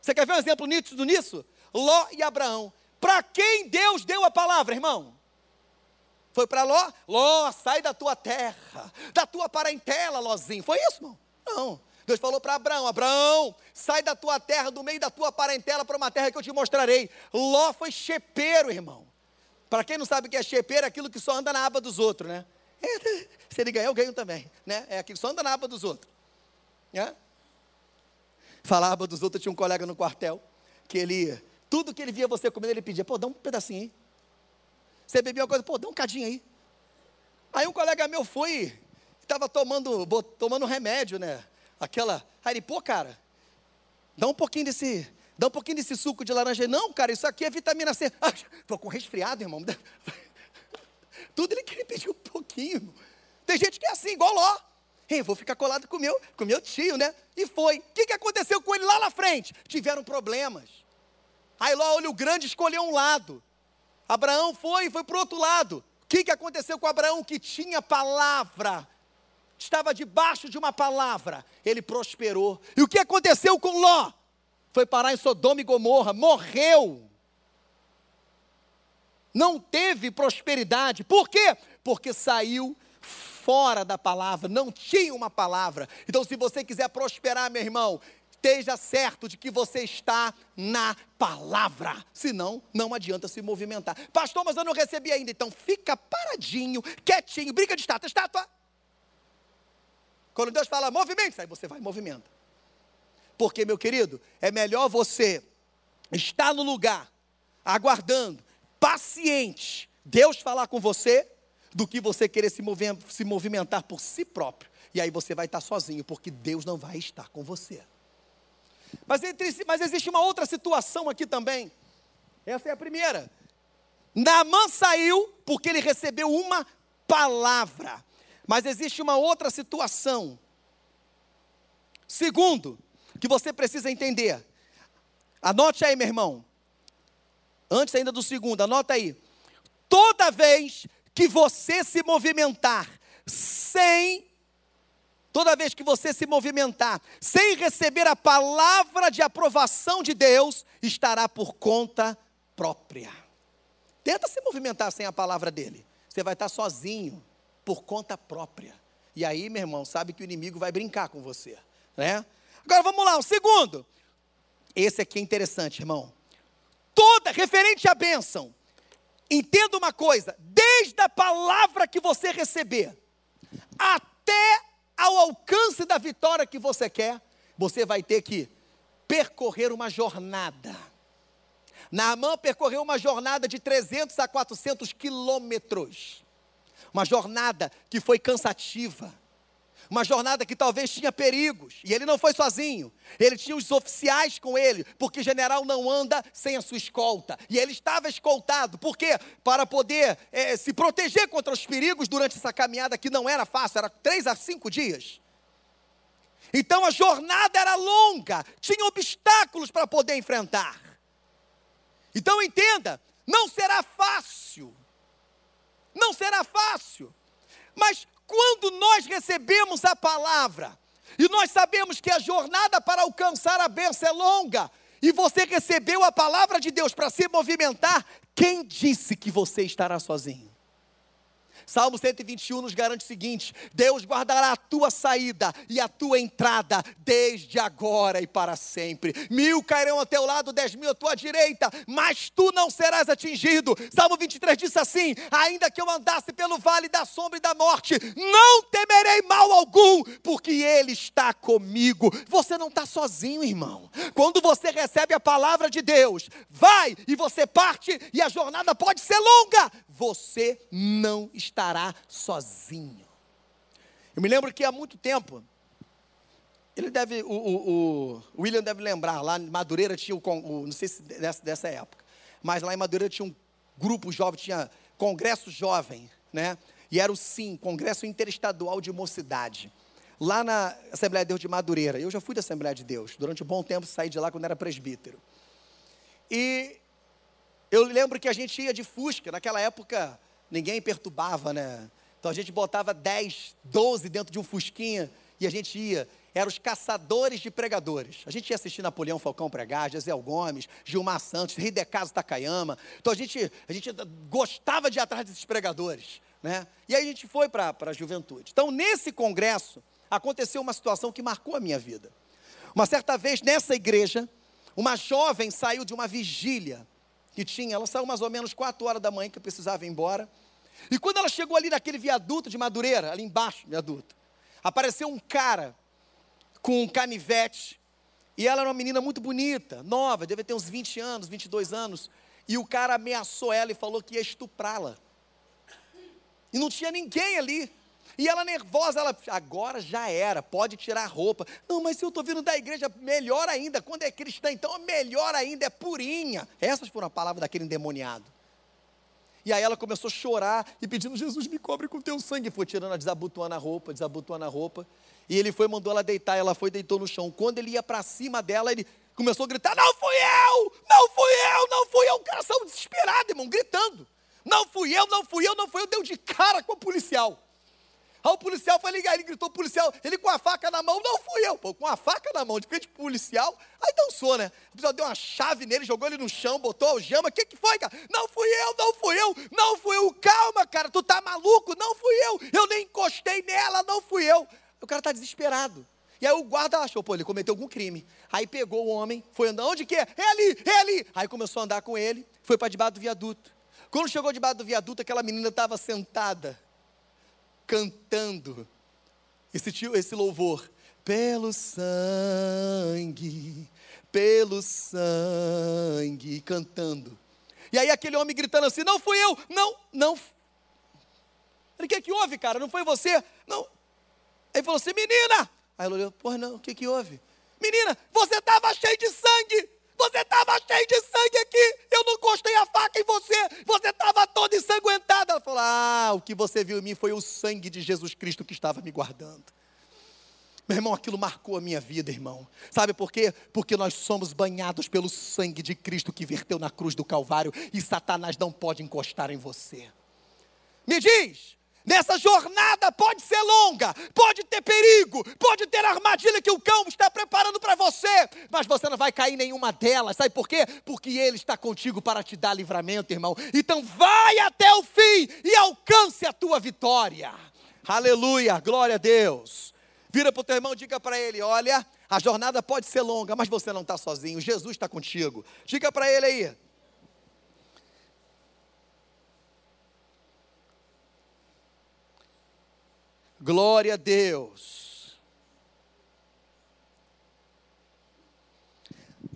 Você quer ver um exemplo nítido nisso? Ló e Abraão. Para quem Deus deu a palavra, irmão? Foi para Ló? Ló, sai da tua terra, da tua parentela, Lózinho. Foi isso, irmão? Não. Deus falou para Abraão: Abraão, sai da tua terra, do meio da tua parentela, para uma terra que eu te mostrarei. Ló foi chepeiro, irmão. Para quem não sabe o que é chepeiro, é aquilo que só anda na aba dos outros, né? Se ele ganhar, eu ganho também, né? É aquilo que só anda na aba dos outros. Né? Falar aba dos outros, tinha um colega no quartel, que ele, tudo que ele via você comendo, ele pedia, pô, dá um pedacinho aí. Você bebia uma coisa, pô, dá um cadinho aí. Aí um colega meu foi, estava tomando, tomando remédio, né? Aquela. Aí ele, pô, cara, dá um pouquinho desse. Dá um pouquinho desse suco de laranja. Não, cara, isso aqui é vitamina C. Ah, tô com resfriado, irmão. Tudo ele queria pedir um pouquinho. Tem gente que é assim, igual Ló. Ei, vou ficar colado com meu, com meu tio, né? E foi. O que, que aconteceu com ele lá na frente? Tiveram problemas. Aí Ló, olho grande, escolheu um lado. Abraão foi e foi para o outro lado. O que, que aconteceu com Abraão? Que tinha palavra estava debaixo de uma palavra, ele prosperou. E o que aconteceu com Ló? Foi parar em Sodoma e Gomorra, morreu. Não teve prosperidade. Por quê? Porque saiu fora da palavra, não tinha uma palavra. Então, se você quiser prosperar, meu irmão, esteja certo de que você está na palavra. Senão, não adianta se movimentar. Pastor, mas eu não recebi ainda. Então, fica paradinho, quietinho, briga de estátua. Estátua, quando Deus fala movimento, aí você vai movimenta. Porque, meu querido, é melhor você estar no lugar, aguardando, paciente, Deus falar com você, do que você querer se, mover, se movimentar por si próprio. E aí você vai estar sozinho, porque Deus não vai estar com você. Mas, entre, mas existe uma outra situação aqui também. Essa é a primeira. Naamã saiu porque ele recebeu uma palavra. Mas existe uma outra situação. Segundo, que você precisa entender. Anote aí, meu irmão. Antes ainda do segundo, anota aí. Toda vez que você se movimentar sem toda vez que você se movimentar sem receber a palavra de aprovação de Deus, estará por conta própria. Tenta se movimentar sem a palavra dele. Você vai estar sozinho, por conta própria. E aí, meu irmão, sabe que o inimigo vai brincar com você, né? Agora vamos lá, o segundo. Esse aqui é interessante, irmão. Toda referente à bênção. Entenda uma coisa, desde a palavra que você receber até ao alcance da vitória que você quer, você vai ter que percorrer uma jornada. Naamã percorreu uma jornada de 300 a 400 quilômetros. Uma jornada que foi cansativa uma jornada que talvez tinha perigos, e ele não foi sozinho, ele tinha os oficiais com ele, porque general não anda sem a sua escolta, e ele estava escoltado, por quê? Para poder é, se proteger contra os perigos durante essa caminhada que não era fácil, era três a cinco dias. Então a jornada era longa, tinha obstáculos para poder enfrentar. Então entenda, não será fácil, não será fácil, mas quando nós recebemos a palavra, e nós sabemos que a jornada para alcançar a bênção é longa, e você recebeu a palavra de Deus para se movimentar, quem disse que você estará sozinho? Salmo 121 nos garante o seguinte: Deus guardará a tua saída e a tua entrada desde agora e para sempre. Mil cairão ao teu lado, dez mil à tua direita, mas tu não serás atingido. Salmo 23 diz assim: Ainda que eu andasse pelo vale da sombra e da morte, não temerei mal algum, porque Ele está comigo. Você não está sozinho, irmão. Quando você recebe a palavra de Deus, vai e você parte, e a jornada pode ser longa, você não estará sozinho. Eu me lembro que há muito tempo, ele deve, o, o, o William deve lembrar, lá em Madureira tinha o, o não sei se dessa, dessa época, mas lá em Madureira tinha um grupo jovem, tinha congresso jovem, né? E era o SIM, Congresso Interestadual de Mocidade. Lá na Assembleia de Deus de Madureira. Eu já fui da Assembleia de Deus. Durante um bom tempo saí de lá quando era presbítero. E eu lembro que a gente ia de Fusca, naquela época ninguém perturbava, né? Então a gente botava 10, 12 dentro de um Fusquinha e a gente ia. Eram os caçadores de pregadores. A gente ia assistir Napoleão Falcão pregar, José Gomes, Gilmar Santos, Hidecaso Takayama. Então a gente, a gente gostava de ir atrás desses pregadores. Né? E aí a gente foi para a juventude. Então, nesse congresso, aconteceu uma situação que marcou a minha vida. Uma certa vez, nessa igreja, uma jovem saiu de uma vigília que tinha, ela saiu mais ou menos 4 horas da manhã que precisava ir embora. E quando ela chegou ali naquele viaduto de Madureira, ali embaixo viaduto, apareceu um cara com um canivete. E ela era uma menina muito bonita, nova, devia ter uns 20 anos, 22 anos. E o cara ameaçou ela e falou que ia estuprá-la. E não tinha ninguém ali. E ela nervosa, ela, agora já era, pode tirar a roupa. Não, mas se eu estou vindo da igreja, melhor ainda. Quando é cristã, então melhor ainda, é purinha. Essas foram a palavra daquele endemoniado. E aí ela começou a chorar e pedindo, Jesus, me cobre com teu sangue. Foi tirando, desabotoando a roupa, desabotoando a roupa. E ele foi, mandou ela deitar, ela foi, deitou no chão. Quando ele ia para cima dela, ele começou a gritar, não fui eu, não fui eu, não fui eu. O cara saiu desesperado, irmão, gritando. Não fui eu, não fui eu, não fui eu. Deu de cara com o policial. Aí o policial foi ligar, ele gritou, policial, ele com a faca na mão, não fui eu, pô, com a faca na mão, de frente policial, aí dançou, né? O policial deu uma chave nele, jogou ele no chão, botou algema, o que que foi, cara? Não fui eu, não fui eu, não fui eu, calma, cara, tu tá maluco? Não fui eu, eu nem encostei nela, não fui eu. O cara tá desesperado. E aí o guarda achou, pô, ele cometeu algum crime. Aí pegou o homem, foi andar, onde que é? É ali, é ali. Aí começou a andar com ele, foi para debaixo do viaduto. Quando chegou debaixo do viaduto, aquela menina estava sentada cantando esse, esse louvor. Pelo sangue, pelo sangue, cantando. E aí aquele homem gritando assim: Não fui eu, não, não. Ele, o que, que houve, cara? Não foi você? Não. Aí falou assim: Menina! Aí ela olhou: Porra, não, o que, que houve? menina, você estava cheio de sangue. Você estava cheio de sangue aqui. Eu não gostei a faca em você. Você estava toda ensanguentada. Ela falou: Ah, o que você viu em mim foi o sangue de Jesus Cristo que estava me guardando. Meu irmão, aquilo marcou a minha vida, irmão. Sabe por quê? Porque nós somos banhados pelo sangue de Cristo que verteu na cruz do Calvário e Satanás não pode encostar em você. Me diz, nessa jornada pode ser longa, pode ter perigo, pode ter armadilha que o cão está preparando para você, mas você não vai cair em nenhuma delas. Sabe por quê? Porque ele está contigo para te dar livramento, irmão. Então vai até o fim e alcance a tua vitória. Aleluia, glória a Deus. Vira para o teu irmão diga para ele: olha, a jornada pode ser longa, mas você não está sozinho, Jesus está contigo. Diga para ele aí. Glória a Deus.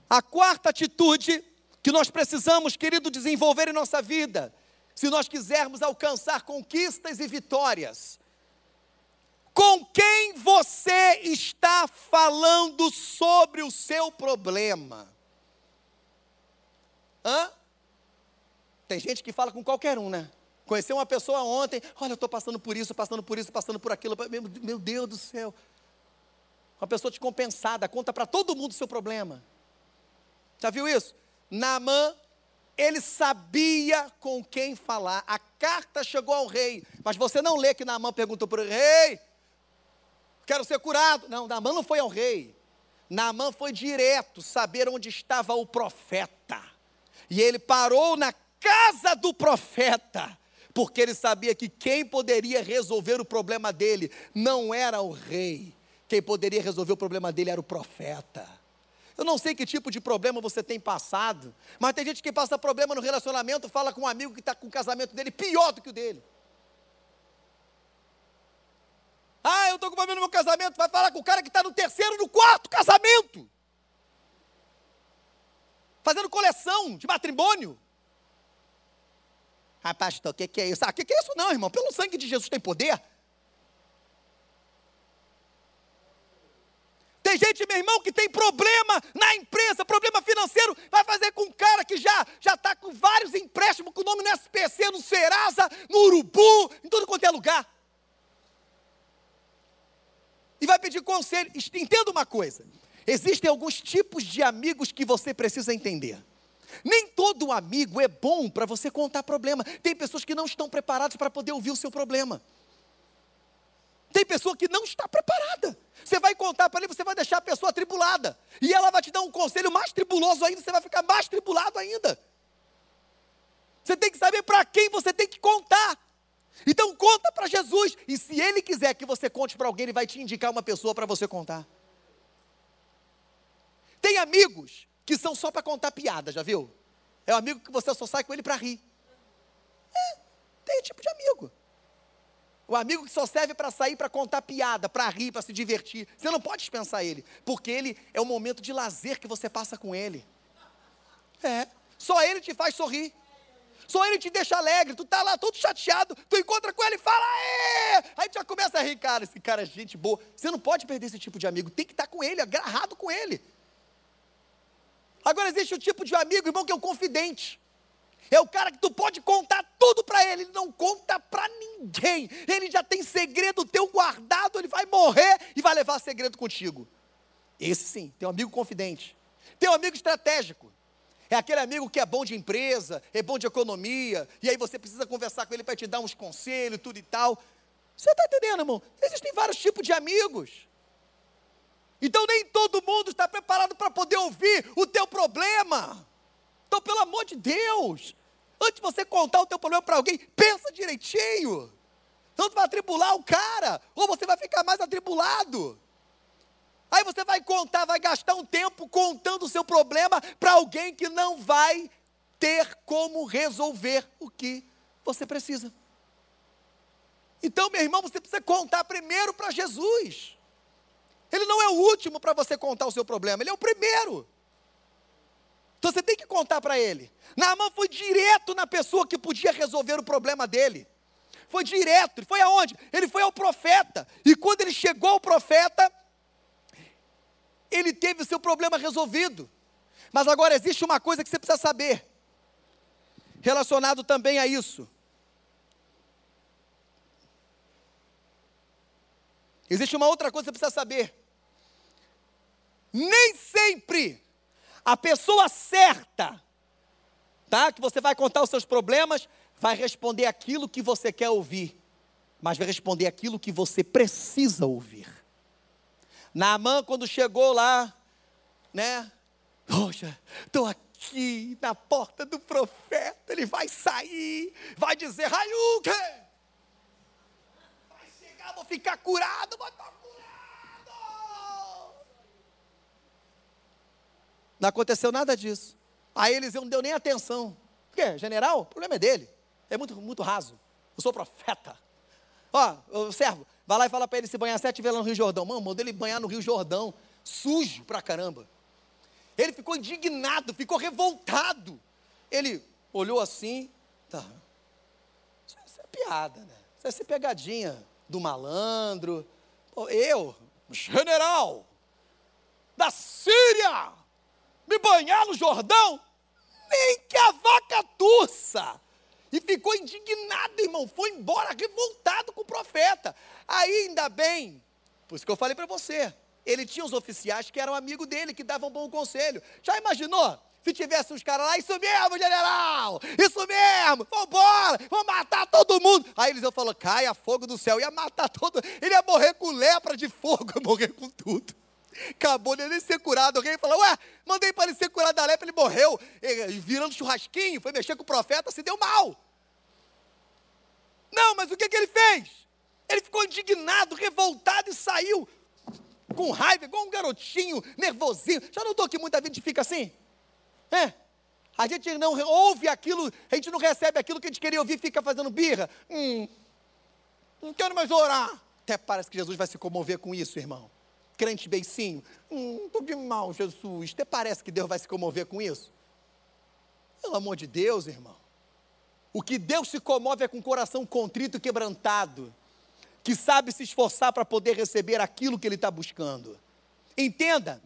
A quarta atitude que nós precisamos, querido, desenvolver em nossa vida, se nós quisermos alcançar conquistas e vitórias, com quem você está falando sobre o seu problema? Hã? Tem gente que fala com qualquer um, né? Conheci uma pessoa ontem, olha, eu estou passando por isso, passando por isso, passando por aquilo. Meu, meu Deus do céu. Uma pessoa descompensada, conta para todo mundo o seu problema. Já viu isso? Naamã, ele sabia com quem falar. A carta chegou ao rei, mas você não lê que Naamã perguntou para o rei, quero ser curado. Não, Naamã não foi ao rei. Naamã foi direto saber onde estava o profeta. E ele parou na casa do profeta, porque ele sabia que quem poderia resolver o problema dele não era o rei. Quem poderia resolver o problema dele era o profeta. Eu não sei que tipo de problema você tem passado, mas tem gente que passa problema no relacionamento, fala com um amigo que está com o casamento dele pior do que o dele. Ah, eu estou com problema no meu casamento. Vai falar com o cara que está no terceiro, no quarto casamento. Fazendo coleção de matrimônio. Ah, pastor, o que, que é isso? Ah, o que, que é isso não, irmão? Pelo sangue de Jesus tem poder. Tem gente, meu irmão, que tem problema na empresa, problema financeiro, vai fazer com um cara que já já está com vários empréstimos com o nome no SPC, no Serasa, no Urubu, em tudo quanto é lugar e vai pedir conselho. Entenda uma coisa: existem alguns tipos de amigos que você precisa entender. Nem todo amigo é bom para você contar problema. Tem pessoas que não estão preparadas para poder ouvir o seu problema. Tem pessoa que não está preparada. Você vai contar para ele, você vai deixar a pessoa tribulada. E ela vai te dar um conselho mais tribuloso ainda, você vai ficar mais tribulado ainda. Você tem que saber para quem você tem que contar. Então conta para Jesus. E se ele quiser que você conte para alguém, ele vai te indicar uma pessoa para você contar. Tem amigos que são só para contar piada, já viu? É um amigo que você só sai com ele para rir. É, tem tipo de amigo. O amigo que só serve para sair para contar piada, para rir, para se divertir. Você não pode dispensar ele, porque ele é o momento de lazer que você passa com ele. É, só ele te faz sorrir. Só ele te deixa alegre, tu tá lá todo chateado, tu encontra com ele e fala, Aê! aí tu já começa a rir, cara, esse cara é gente boa. Você não pode perder esse tipo de amigo, tem que estar com ele, agarrado com ele. Agora existe o tipo de amigo, irmão, que é o confidente. É o cara que tu pode contar tudo para ele, ele não conta para ninguém. Ele já tem segredo teu guardado, ele vai morrer e vai levar segredo contigo. Esse sim, tem um amigo confidente. Tem um amigo estratégico. É aquele amigo que é bom de empresa, é bom de economia, e aí você precisa conversar com ele para te dar uns conselhos, tudo e tal. Você está entendendo, irmão? Existem vários tipos de amigos. Então nem todo mundo está preparado para poder ouvir o teu problema. Então, pelo amor de Deus, antes de você contar o teu problema para alguém, pensa direitinho. Não tu vai atribular o cara, ou você vai ficar mais atribulado. Aí você vai contar, vai gastar um tempo contando o seu problema para alguém que não vai ter como resolver o que você precisa. Então, meu irmão, você precisa contar primeiro para Jesus. Ele não é o último para você contar o seu problema, ele é o primeiro. Então você tem que contar para ele. Naamã foi direto na pessoa que podia resolver o problema dele. Foi direto, foi aonde? Ele foi ao profeta. E quando ele chegou ao profeta, ele teve o seu problema resolvido. Mas agora existe uma coisa que você precisa saber, relacionado também a isso. Existe uma outra coisa que você precisa saber. Nem sempre a pessoa certa, tá? Que você vai contar os seus problemas, vai responder aquilo que você quer ouvir, mas vai responder aquilo que você precisa ouvir. Naamã, quando chegou lá, né? Poxa, estou aqui na porta do profeta, ele vai sair, vai dizer, Hayuke, vai chegar, vou ficar curado, vou estar Não aconteceu nada disso. Aí Eliseu não deu nem atenção. Por quê? General, o problema é dele. É muito, muito raso. Eu sou profeta. Ó, o servo, vai lá e fala para ele se banhar sete vezes lá no Rio Jordão. Mano, mandou ele banhar no Rio Jordão. Sujo pra caramba. Ele ficou indignado, ficou revoltado. Ele olhou assim, tá. Isso é piada, né? Isso é ser pegadinha do malandro. Eu, general da Síria, me banhar no Jordão? Nem que a vaca tussa. E ficou indignado, irmão. Foi embora revoltado com o profeta. Ainda bem, por isso que eu falei para você, ele tinha os oficiais que eram amigos dele, que davam bom conselho. Já imaginou? Se tivesse uns caras lá, isso mesmo, general! Isso mesmo! Vambora! Vamos matar todo mundo! Aí eles falou: caia fogo do céu, ia matar todo Ele ia morrer com lepra de fogo, ia morrer com tudo. Acabou de ele ser curado. Alguém falou: Ué, mandei para ele ser curado da lepra, ele morreu. Ele, virando churrasquinho, foi mexer com o profeta, se deu mal. Não, mas o que, que ele fez? Ele ficou indignado, revoltado e saiu com raiva, igual um garotinho, nervosinho. Já notou que muita gente fica assim? É. A gente não ouve aquilo, a gente não recebe aquilo que a gente queria ouvir, fica fazendo birra. Hum, não quero mais orar. Até parece que Jesus vai se comover com isso, irmão. Crente beicinho. Hum, estou de mal, Jesus. Até parece que Deus vai se comover com isso. Pelo amor de Deus, irmão. O que Deus se comove é com o coração contrito e quebrantado que sabe se esforçar para poder receber aquilo que ele está buscando. Entenda,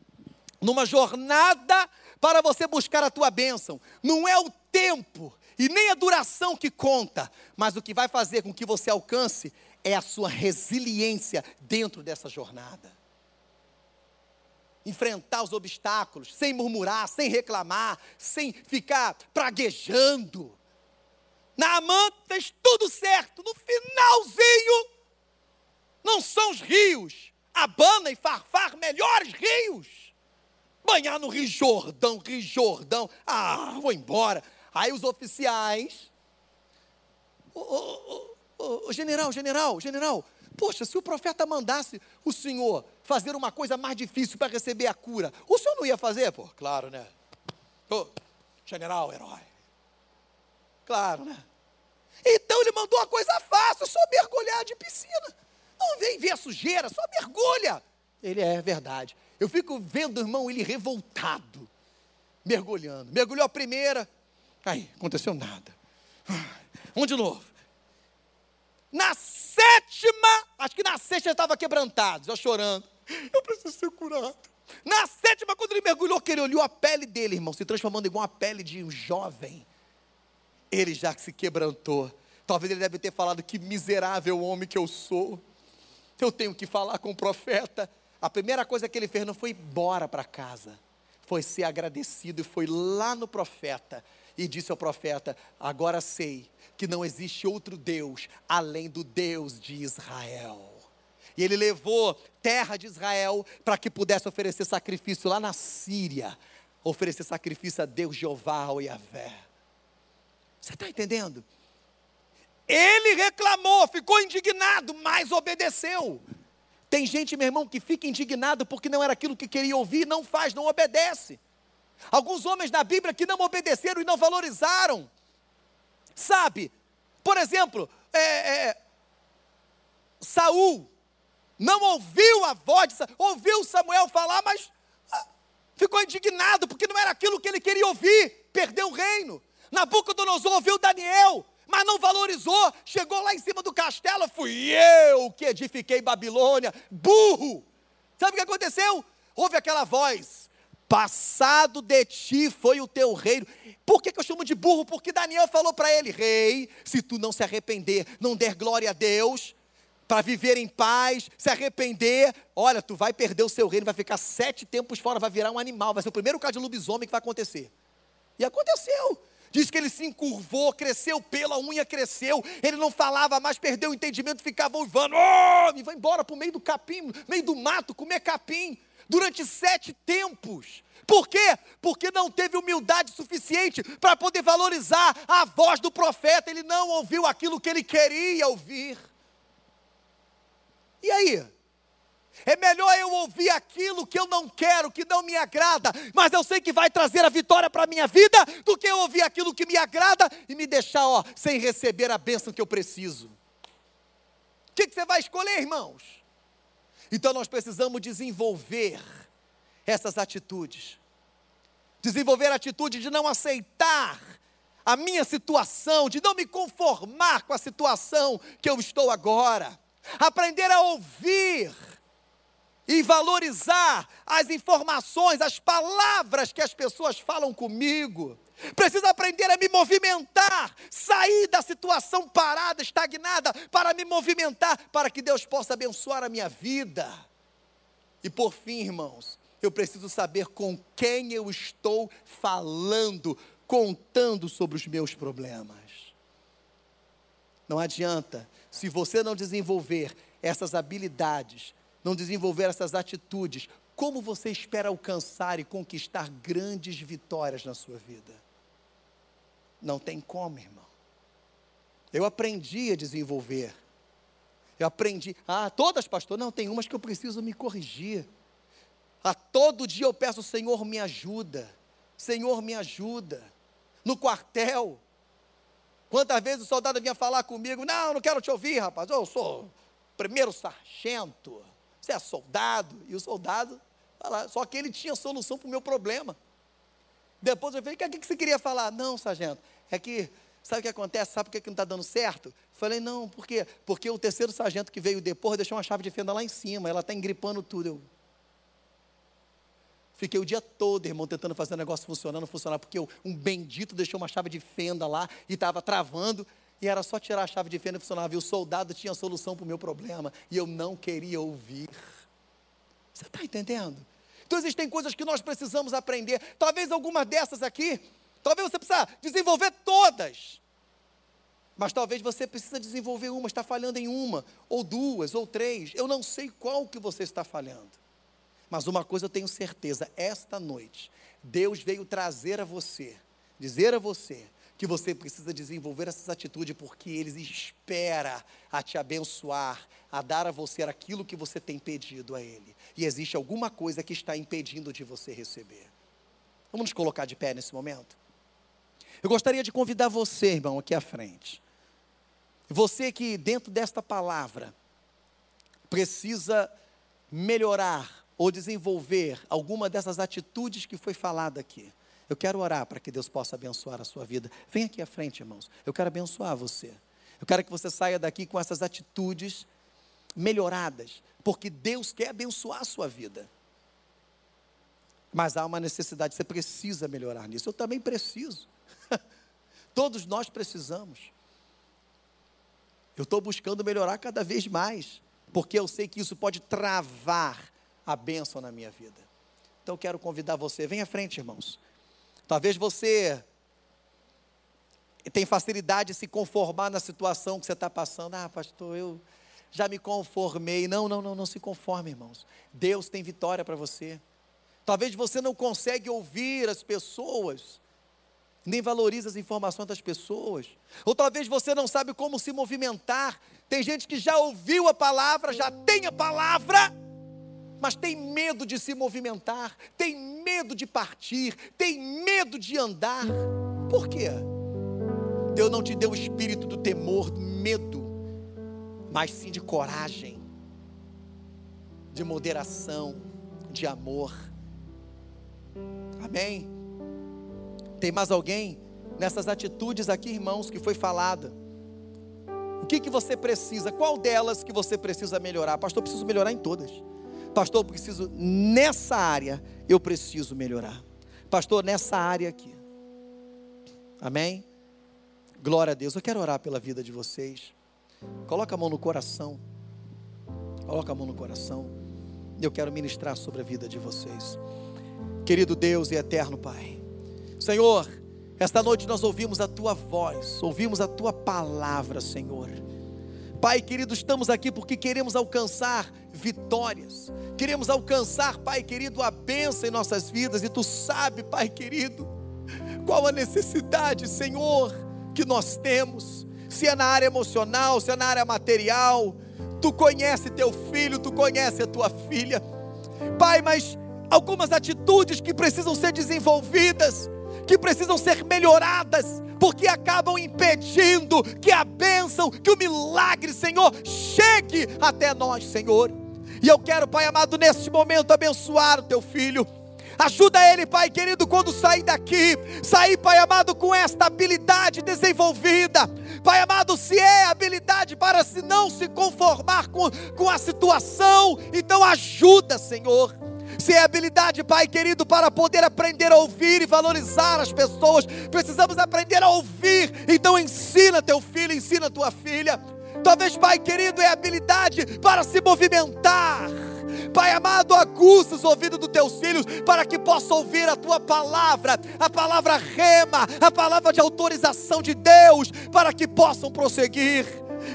numa jornada para você buscar a tua bênção, não é o tempo e nem a duração que conta, mas o que vai fazer com que você alcance é a sua resiliência dentro dessa jornada. Enfrentar os obstáculos sem murmurar, sem reclamar, sem ficar praguejando. Naamã fez tudo certo, no finalzinho não são os rios, Abana e Farfar, melhores rios. Banhar no Rio Jordão, Rio Jordão. Ah, vou embora. Aí os oficiais. Ô, ô, ô, ô, general, general, general. Poxa, se o profeta mandasse o senhor fazer uma coisa mais difícil para receber a cura, o senhor não ia fazer? Pô, claro, né? Ô, general, herói. Claro, né? Então ele mandou a coisa fácil, só mergulhar de piscina. Não vem ver a sujeira, só mergulha. Ele é verdade. Eu fico vendo, irmão, ele revoltado, mergulhando. Mergulhou a primeira, aí, aconteceu nada. Vamos de novo. Na sétima, acho que na sexta ele estava quebrantado, já chorando. Eu preciso ser curado. Na sétima, quando ele mergulhou, que ele olhou a pele dele, irmão, se transformando igual a pele de um jovem, ele já se quebrantou. Talvez ele deve ter falado: Que miserável homem que eu sou eu tenho que falar com o profeta. A primeira coisa que ele fez não foi ir embora para casa, foi ser agradecido e foi lá no profeta e disse ao profeta: Agora sei que não existe outro Deus além do Deus de Israel. E ele levou terra de Israel para que pudesse oferecer sacrifício lá na Síria, oferecer sacrifício a Deus Jeová ou Yahvé. Você está entendendo? Ele reclamou, ficou indignado, mas obedeceu. Tem gente, meu irmão, que fica indignado porque não era aquilo que queria ouvir, não faz, não obedece. Alguns homens na Bíblia que não obedeceram e não valorizaram. Sabe? Por exemplo, é, é, Saul não ouviu a voz, ouviu Samuel falar, mas ah, ficou indignado porque não era aquilo que ele queria ouvir, perdeu o reino. Nabucodonosor ouviu Daniel, mas não valorizou. Chegou lá em cima do castelo, fui eu que edifiquei Babilônia. Burro! Sabe o que aconteceu? ouve aquela voz: Passado de ti foi o teu reino. Por que, que eu chamo de burro? Porque Daniel falou para ele: Rei, se tu não se arrepender, não der glória a Deus, para viver em paz, se arrepender, olha, tu vai perder o seu reino, vai ficar sete tempos fora, vai virar um animal, vai ser o primeiro caso de lobisomem que vai acontecer. E aconteceu. Diz que ele se encurvou, cresceu pelo, a unha cresceu, ele não falava mais, perdeu o entendimento, ficava uivando, oh, e vai embora para o meio do capim, meio do mato, comer capim, durante sete tempos. Por quê? Porque não teve humildade suficiente para poder valorizar a voz do profeta, ele não ouviu aquilo que ele queria ouvir. E aí? É melhor eu ouvir aquilo que eu não quero, que não me agrada, mas eu sei que vai trazer a vitória para a minha vida, do que eu ouvir aquilo que me agrada e me deixar, ó, sem receber a bênção que eu preciso. O que, que você vai escolher, irmãos? Então nós precisamos desenvolver essas atitudes. Desenvolver a atitude de não aceitar a minha situação, de não me conformar com a situação que eu estou agora. Aprender a ouvir e valorizar as informações, as palavras que as pessoas falam comigo. Preciso aprender a me movimentar, sair da situação parada, estagnada, para me movimentar, para que Deus possa abençoar a minha vida. E por fim, irmãos, eu preciso saber com quem eu estou falando, contando sobre os meus problemas. Não adianta, se você não desenvolver essas habilidades, não desenvolver essas atitudes, como você espera alcançar e conquistar grandes vitórias na sua vida? Não tem como, irmão. Eu aprendi a desenvolver. Eu aprendi. Ah, todas, pastor? Não, tem umas que eu preciso me corrigir. A todo dia eu peço, Senhor, me ajuda. Senhor, me ajuda. No quartel. Quantas vezes o soldado vinha falar comigo? Não, não quero te ouvir, rapaz. Eu sou primeiro sargento você é soldado? E o soldado, fala, só que ele tinha solução para o meu problema. Depois eu falei, o que, que você queria falar? Não, sargento, é que, sabe o que acontece? Sabe por que não está dando certo? Falei, não, por quê? Porque o terceiro sargento que veio depois deixou uma chave de fenda lá em cima, ela está engripando tudo. Eu fiquei o dia todo, irmão, tentando fazer o negócio funcionando, funcionar, porque um bendito deixou uma chave de fenda lá e estava travando e era só tirar a chave de fenda e funcionava. E o soldado tinha solução para o meu problema. E eu não queria ouvir. Você está entendendo? Então existem coisas que nós precisamos aprender. Talvez algumas dessas aqui, talvez você precisa desenvolver todas. Mas talvez você precisa desenvolver uma, está falhando em uma, ou duas, ou três. Eu não sei qual que você está falhando. Mas uma coisa eu tenho certeza, esta noite, Deus veio trazer a você, dizer a você, que você precisa desenvolver essas atitudes, porque Ele espera a te abençoar, a dar a você aquilo que você tem pedido a Ele. E existe alguma coisa que está impedindo de você receber. Vamos nos colocar de pé nesse momento? Eu gostaria de convidar você, irmão, aqui à frente. Você que, dentro desta palavra, precisa melhorar ou desenvolver alguma dessas atitudes que foi falada aqui. Eu quero orar para que Deus possa abençoar a sua vida. Vem aqui à frente, irmãos. Eu quero abençoar você. Eu quero que você saia daqui com essas atitudes melhoradas, porque Deus quer abençoar a sua vida. Mas há uma necessidade, você precisa melhorar nisso. Eu também preciso. Todos nós precisamos. Eu estou buscando melhorar cada vez mais, porque eu sei que isso pode travar a bênção na minha vida. Então quero convidar você, vem à frente, irmãos. Talvez você tem facilidade de se conformar na situação que você está passando. Ah, pastor, eu já me conformei. Não, não, não, não se conforme, irmãos. Deus tem vitória para você. Talvez você não consegue ouvir as pessoas, nem valoriza as informações das pessoas. Ou talvez você não sabe como se movimentar. Tem gente que já ouviu a palavra, já tem a palavra, mas tem medo de se movimentar, tem medo de partir, tem medo de andar. Por quê? Deus não te deu o espírito do temor, do medo, mas sim de coragem, de moderação, de amor. Amém? Tem mais alguém nessas atitudes aqui, irmãos, que foi falada? O que, que você precisa? Qual delas que você precisa melhorar? Pastor, eu preciso melhorar em todas. Pastor, eu preciso, nessa área, eu preciso melhorar. Pastor, nessa área aqui. Amém? Glória a Deus. Eu quero orar pela vida de vocês. Coloca a mão no coração. Coloca a mão no coração. Eu quero ministrar sobre a vida de vocês. Querido Deus e eterno Pai. Senhor, esta noite nós ouvimos a tua voz, ouvimos a tua palavra, Senhor. Pai querido, estamos aqui porque queremos alcançar vitórias, queremos alcançar, Pai querido, a bênção em nossas vidas, e Tu sabe, Pai querido, qual a necessidade, Senhor, que nós temos, se é na área emocional, se é na área material, Tu conhece Teu filho, Tu conhece a Tua filha, Pai, mas algumas atitudes que precisam ser desenvolvidas, que precisam ser melhoradas, porque acabam impedindo que a bênção, que o milagre, Senhor, chegue até nós, Senhor. E eu quero, Pai amado, neste momento abençoar o teu filho. Ajuda ele, Pai querido, quando sair daqui, sair, Pai amado, com esta habilidade desenvolvida. Pai amado, se é habilidade para se não se conformar com, com a situação, então ajuda, Senhor se é habilidade, Pai querido, para poder aprender a ouvir e valorizar as pessoas, precisamos aprender a ouvir. Então ensina teu filho, ensina tua filha. Talvez, Pai querido, é habilidade para se movimentar. Pai amado, aguça os ouvidos dos teus filhos para que possam ouvir a tua palavra, a palavra rema, a palavra de autorização de Deus, para que possam prosseguir.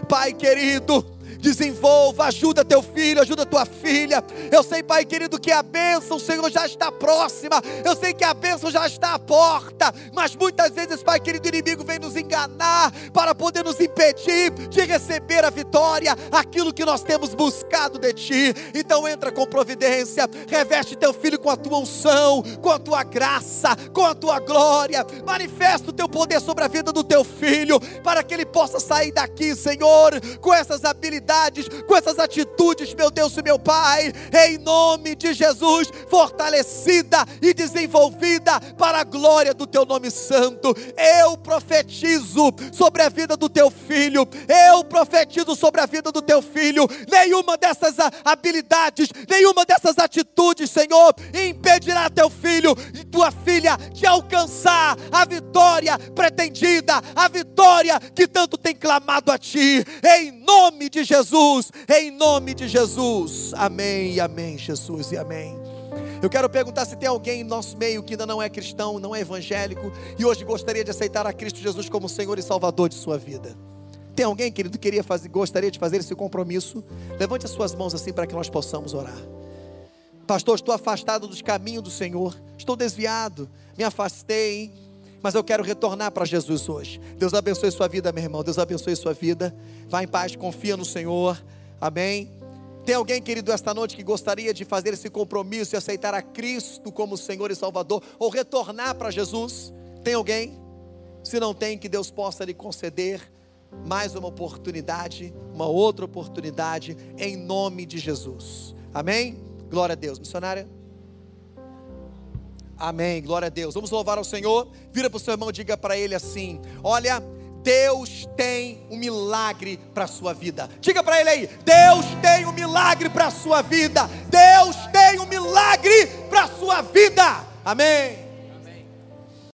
Pai querido, desenvolva, ajuda teu filho, ajuda tua filha. Eu sei, Pai querido, que a bênção, Senhor, já está próxima. Eu sei que a bênção já está à porta. Mas muitas vezes, Pai querido, o inimigo vem nos enganar para poder nos impedir de receber a vitória, aquilo que nós temos buscado de Ti. Então entra com providência, reveste teu filho com a tua unção, com a tua graça, com a tua glória. Manifesta o teu poder sobre a vida do teu filho, para que ele possa sair daqui, Senhor, com essas habilidades com essas atitudes, meu Deus e meu Pai, em nome de Jesus, fortalecida e desenvolvida para a glória do Teu nome santo. Eu profetizo sobre a vida do Teu filho, eu profetizo sobre a vida do Teu filho. Nenhuma dessas habilidades, nenhuma dessas atitudes, Senhor, impedirá Teu filho e Tua filha de alcançar a vitória pretendida, a vitória que tanto tem clamado a Ti, em nome de Jesus. Jesus, em nome de Jesus. Amém e amém, Jesus e amém. Eu quero perguntar se tem alguém em nosso meio que ainda não é cristão, não é evangélico e hoje gostaria de aceitar a Cristo Jesus como Senhor e Salvador de sua vida. Tem alguém, querido, que queria fazer, gostaria de fazer esse compromisso? Levante as suas mãos assim para que nós possamos orar. Pastor, estou afastado dos caminhos do Senhor, estou desviado, me afastei mas eu quero retornar para Jesus hoje. Deus abençoe sua vida, meu irmão. Deus abençoe sua vida. Vá em paz, confia no Senhor. Amém. Tem alguém, querido, esta noite que gostaria de fazer esse compromisso e aceitar a Cristo como Senhor e Salvador, ou retornar para Jesus? Tem alguém? Se não tem, que Deus possa lhe conceder mais uma oportunidade, uma outra oportunidade, em nome de Jesus. Amém? Glória a Deus. Missionária? Amém. Glória a Deus. Vamos louvar ao Senhor. Vira para o seu irmão diga para ele assim: Olha, Deus tem um milagre para a sua vida. Diga para ele aí: Deus tem um milagre para a sua vida. Deus tem um milagre para a sua vida. Amém.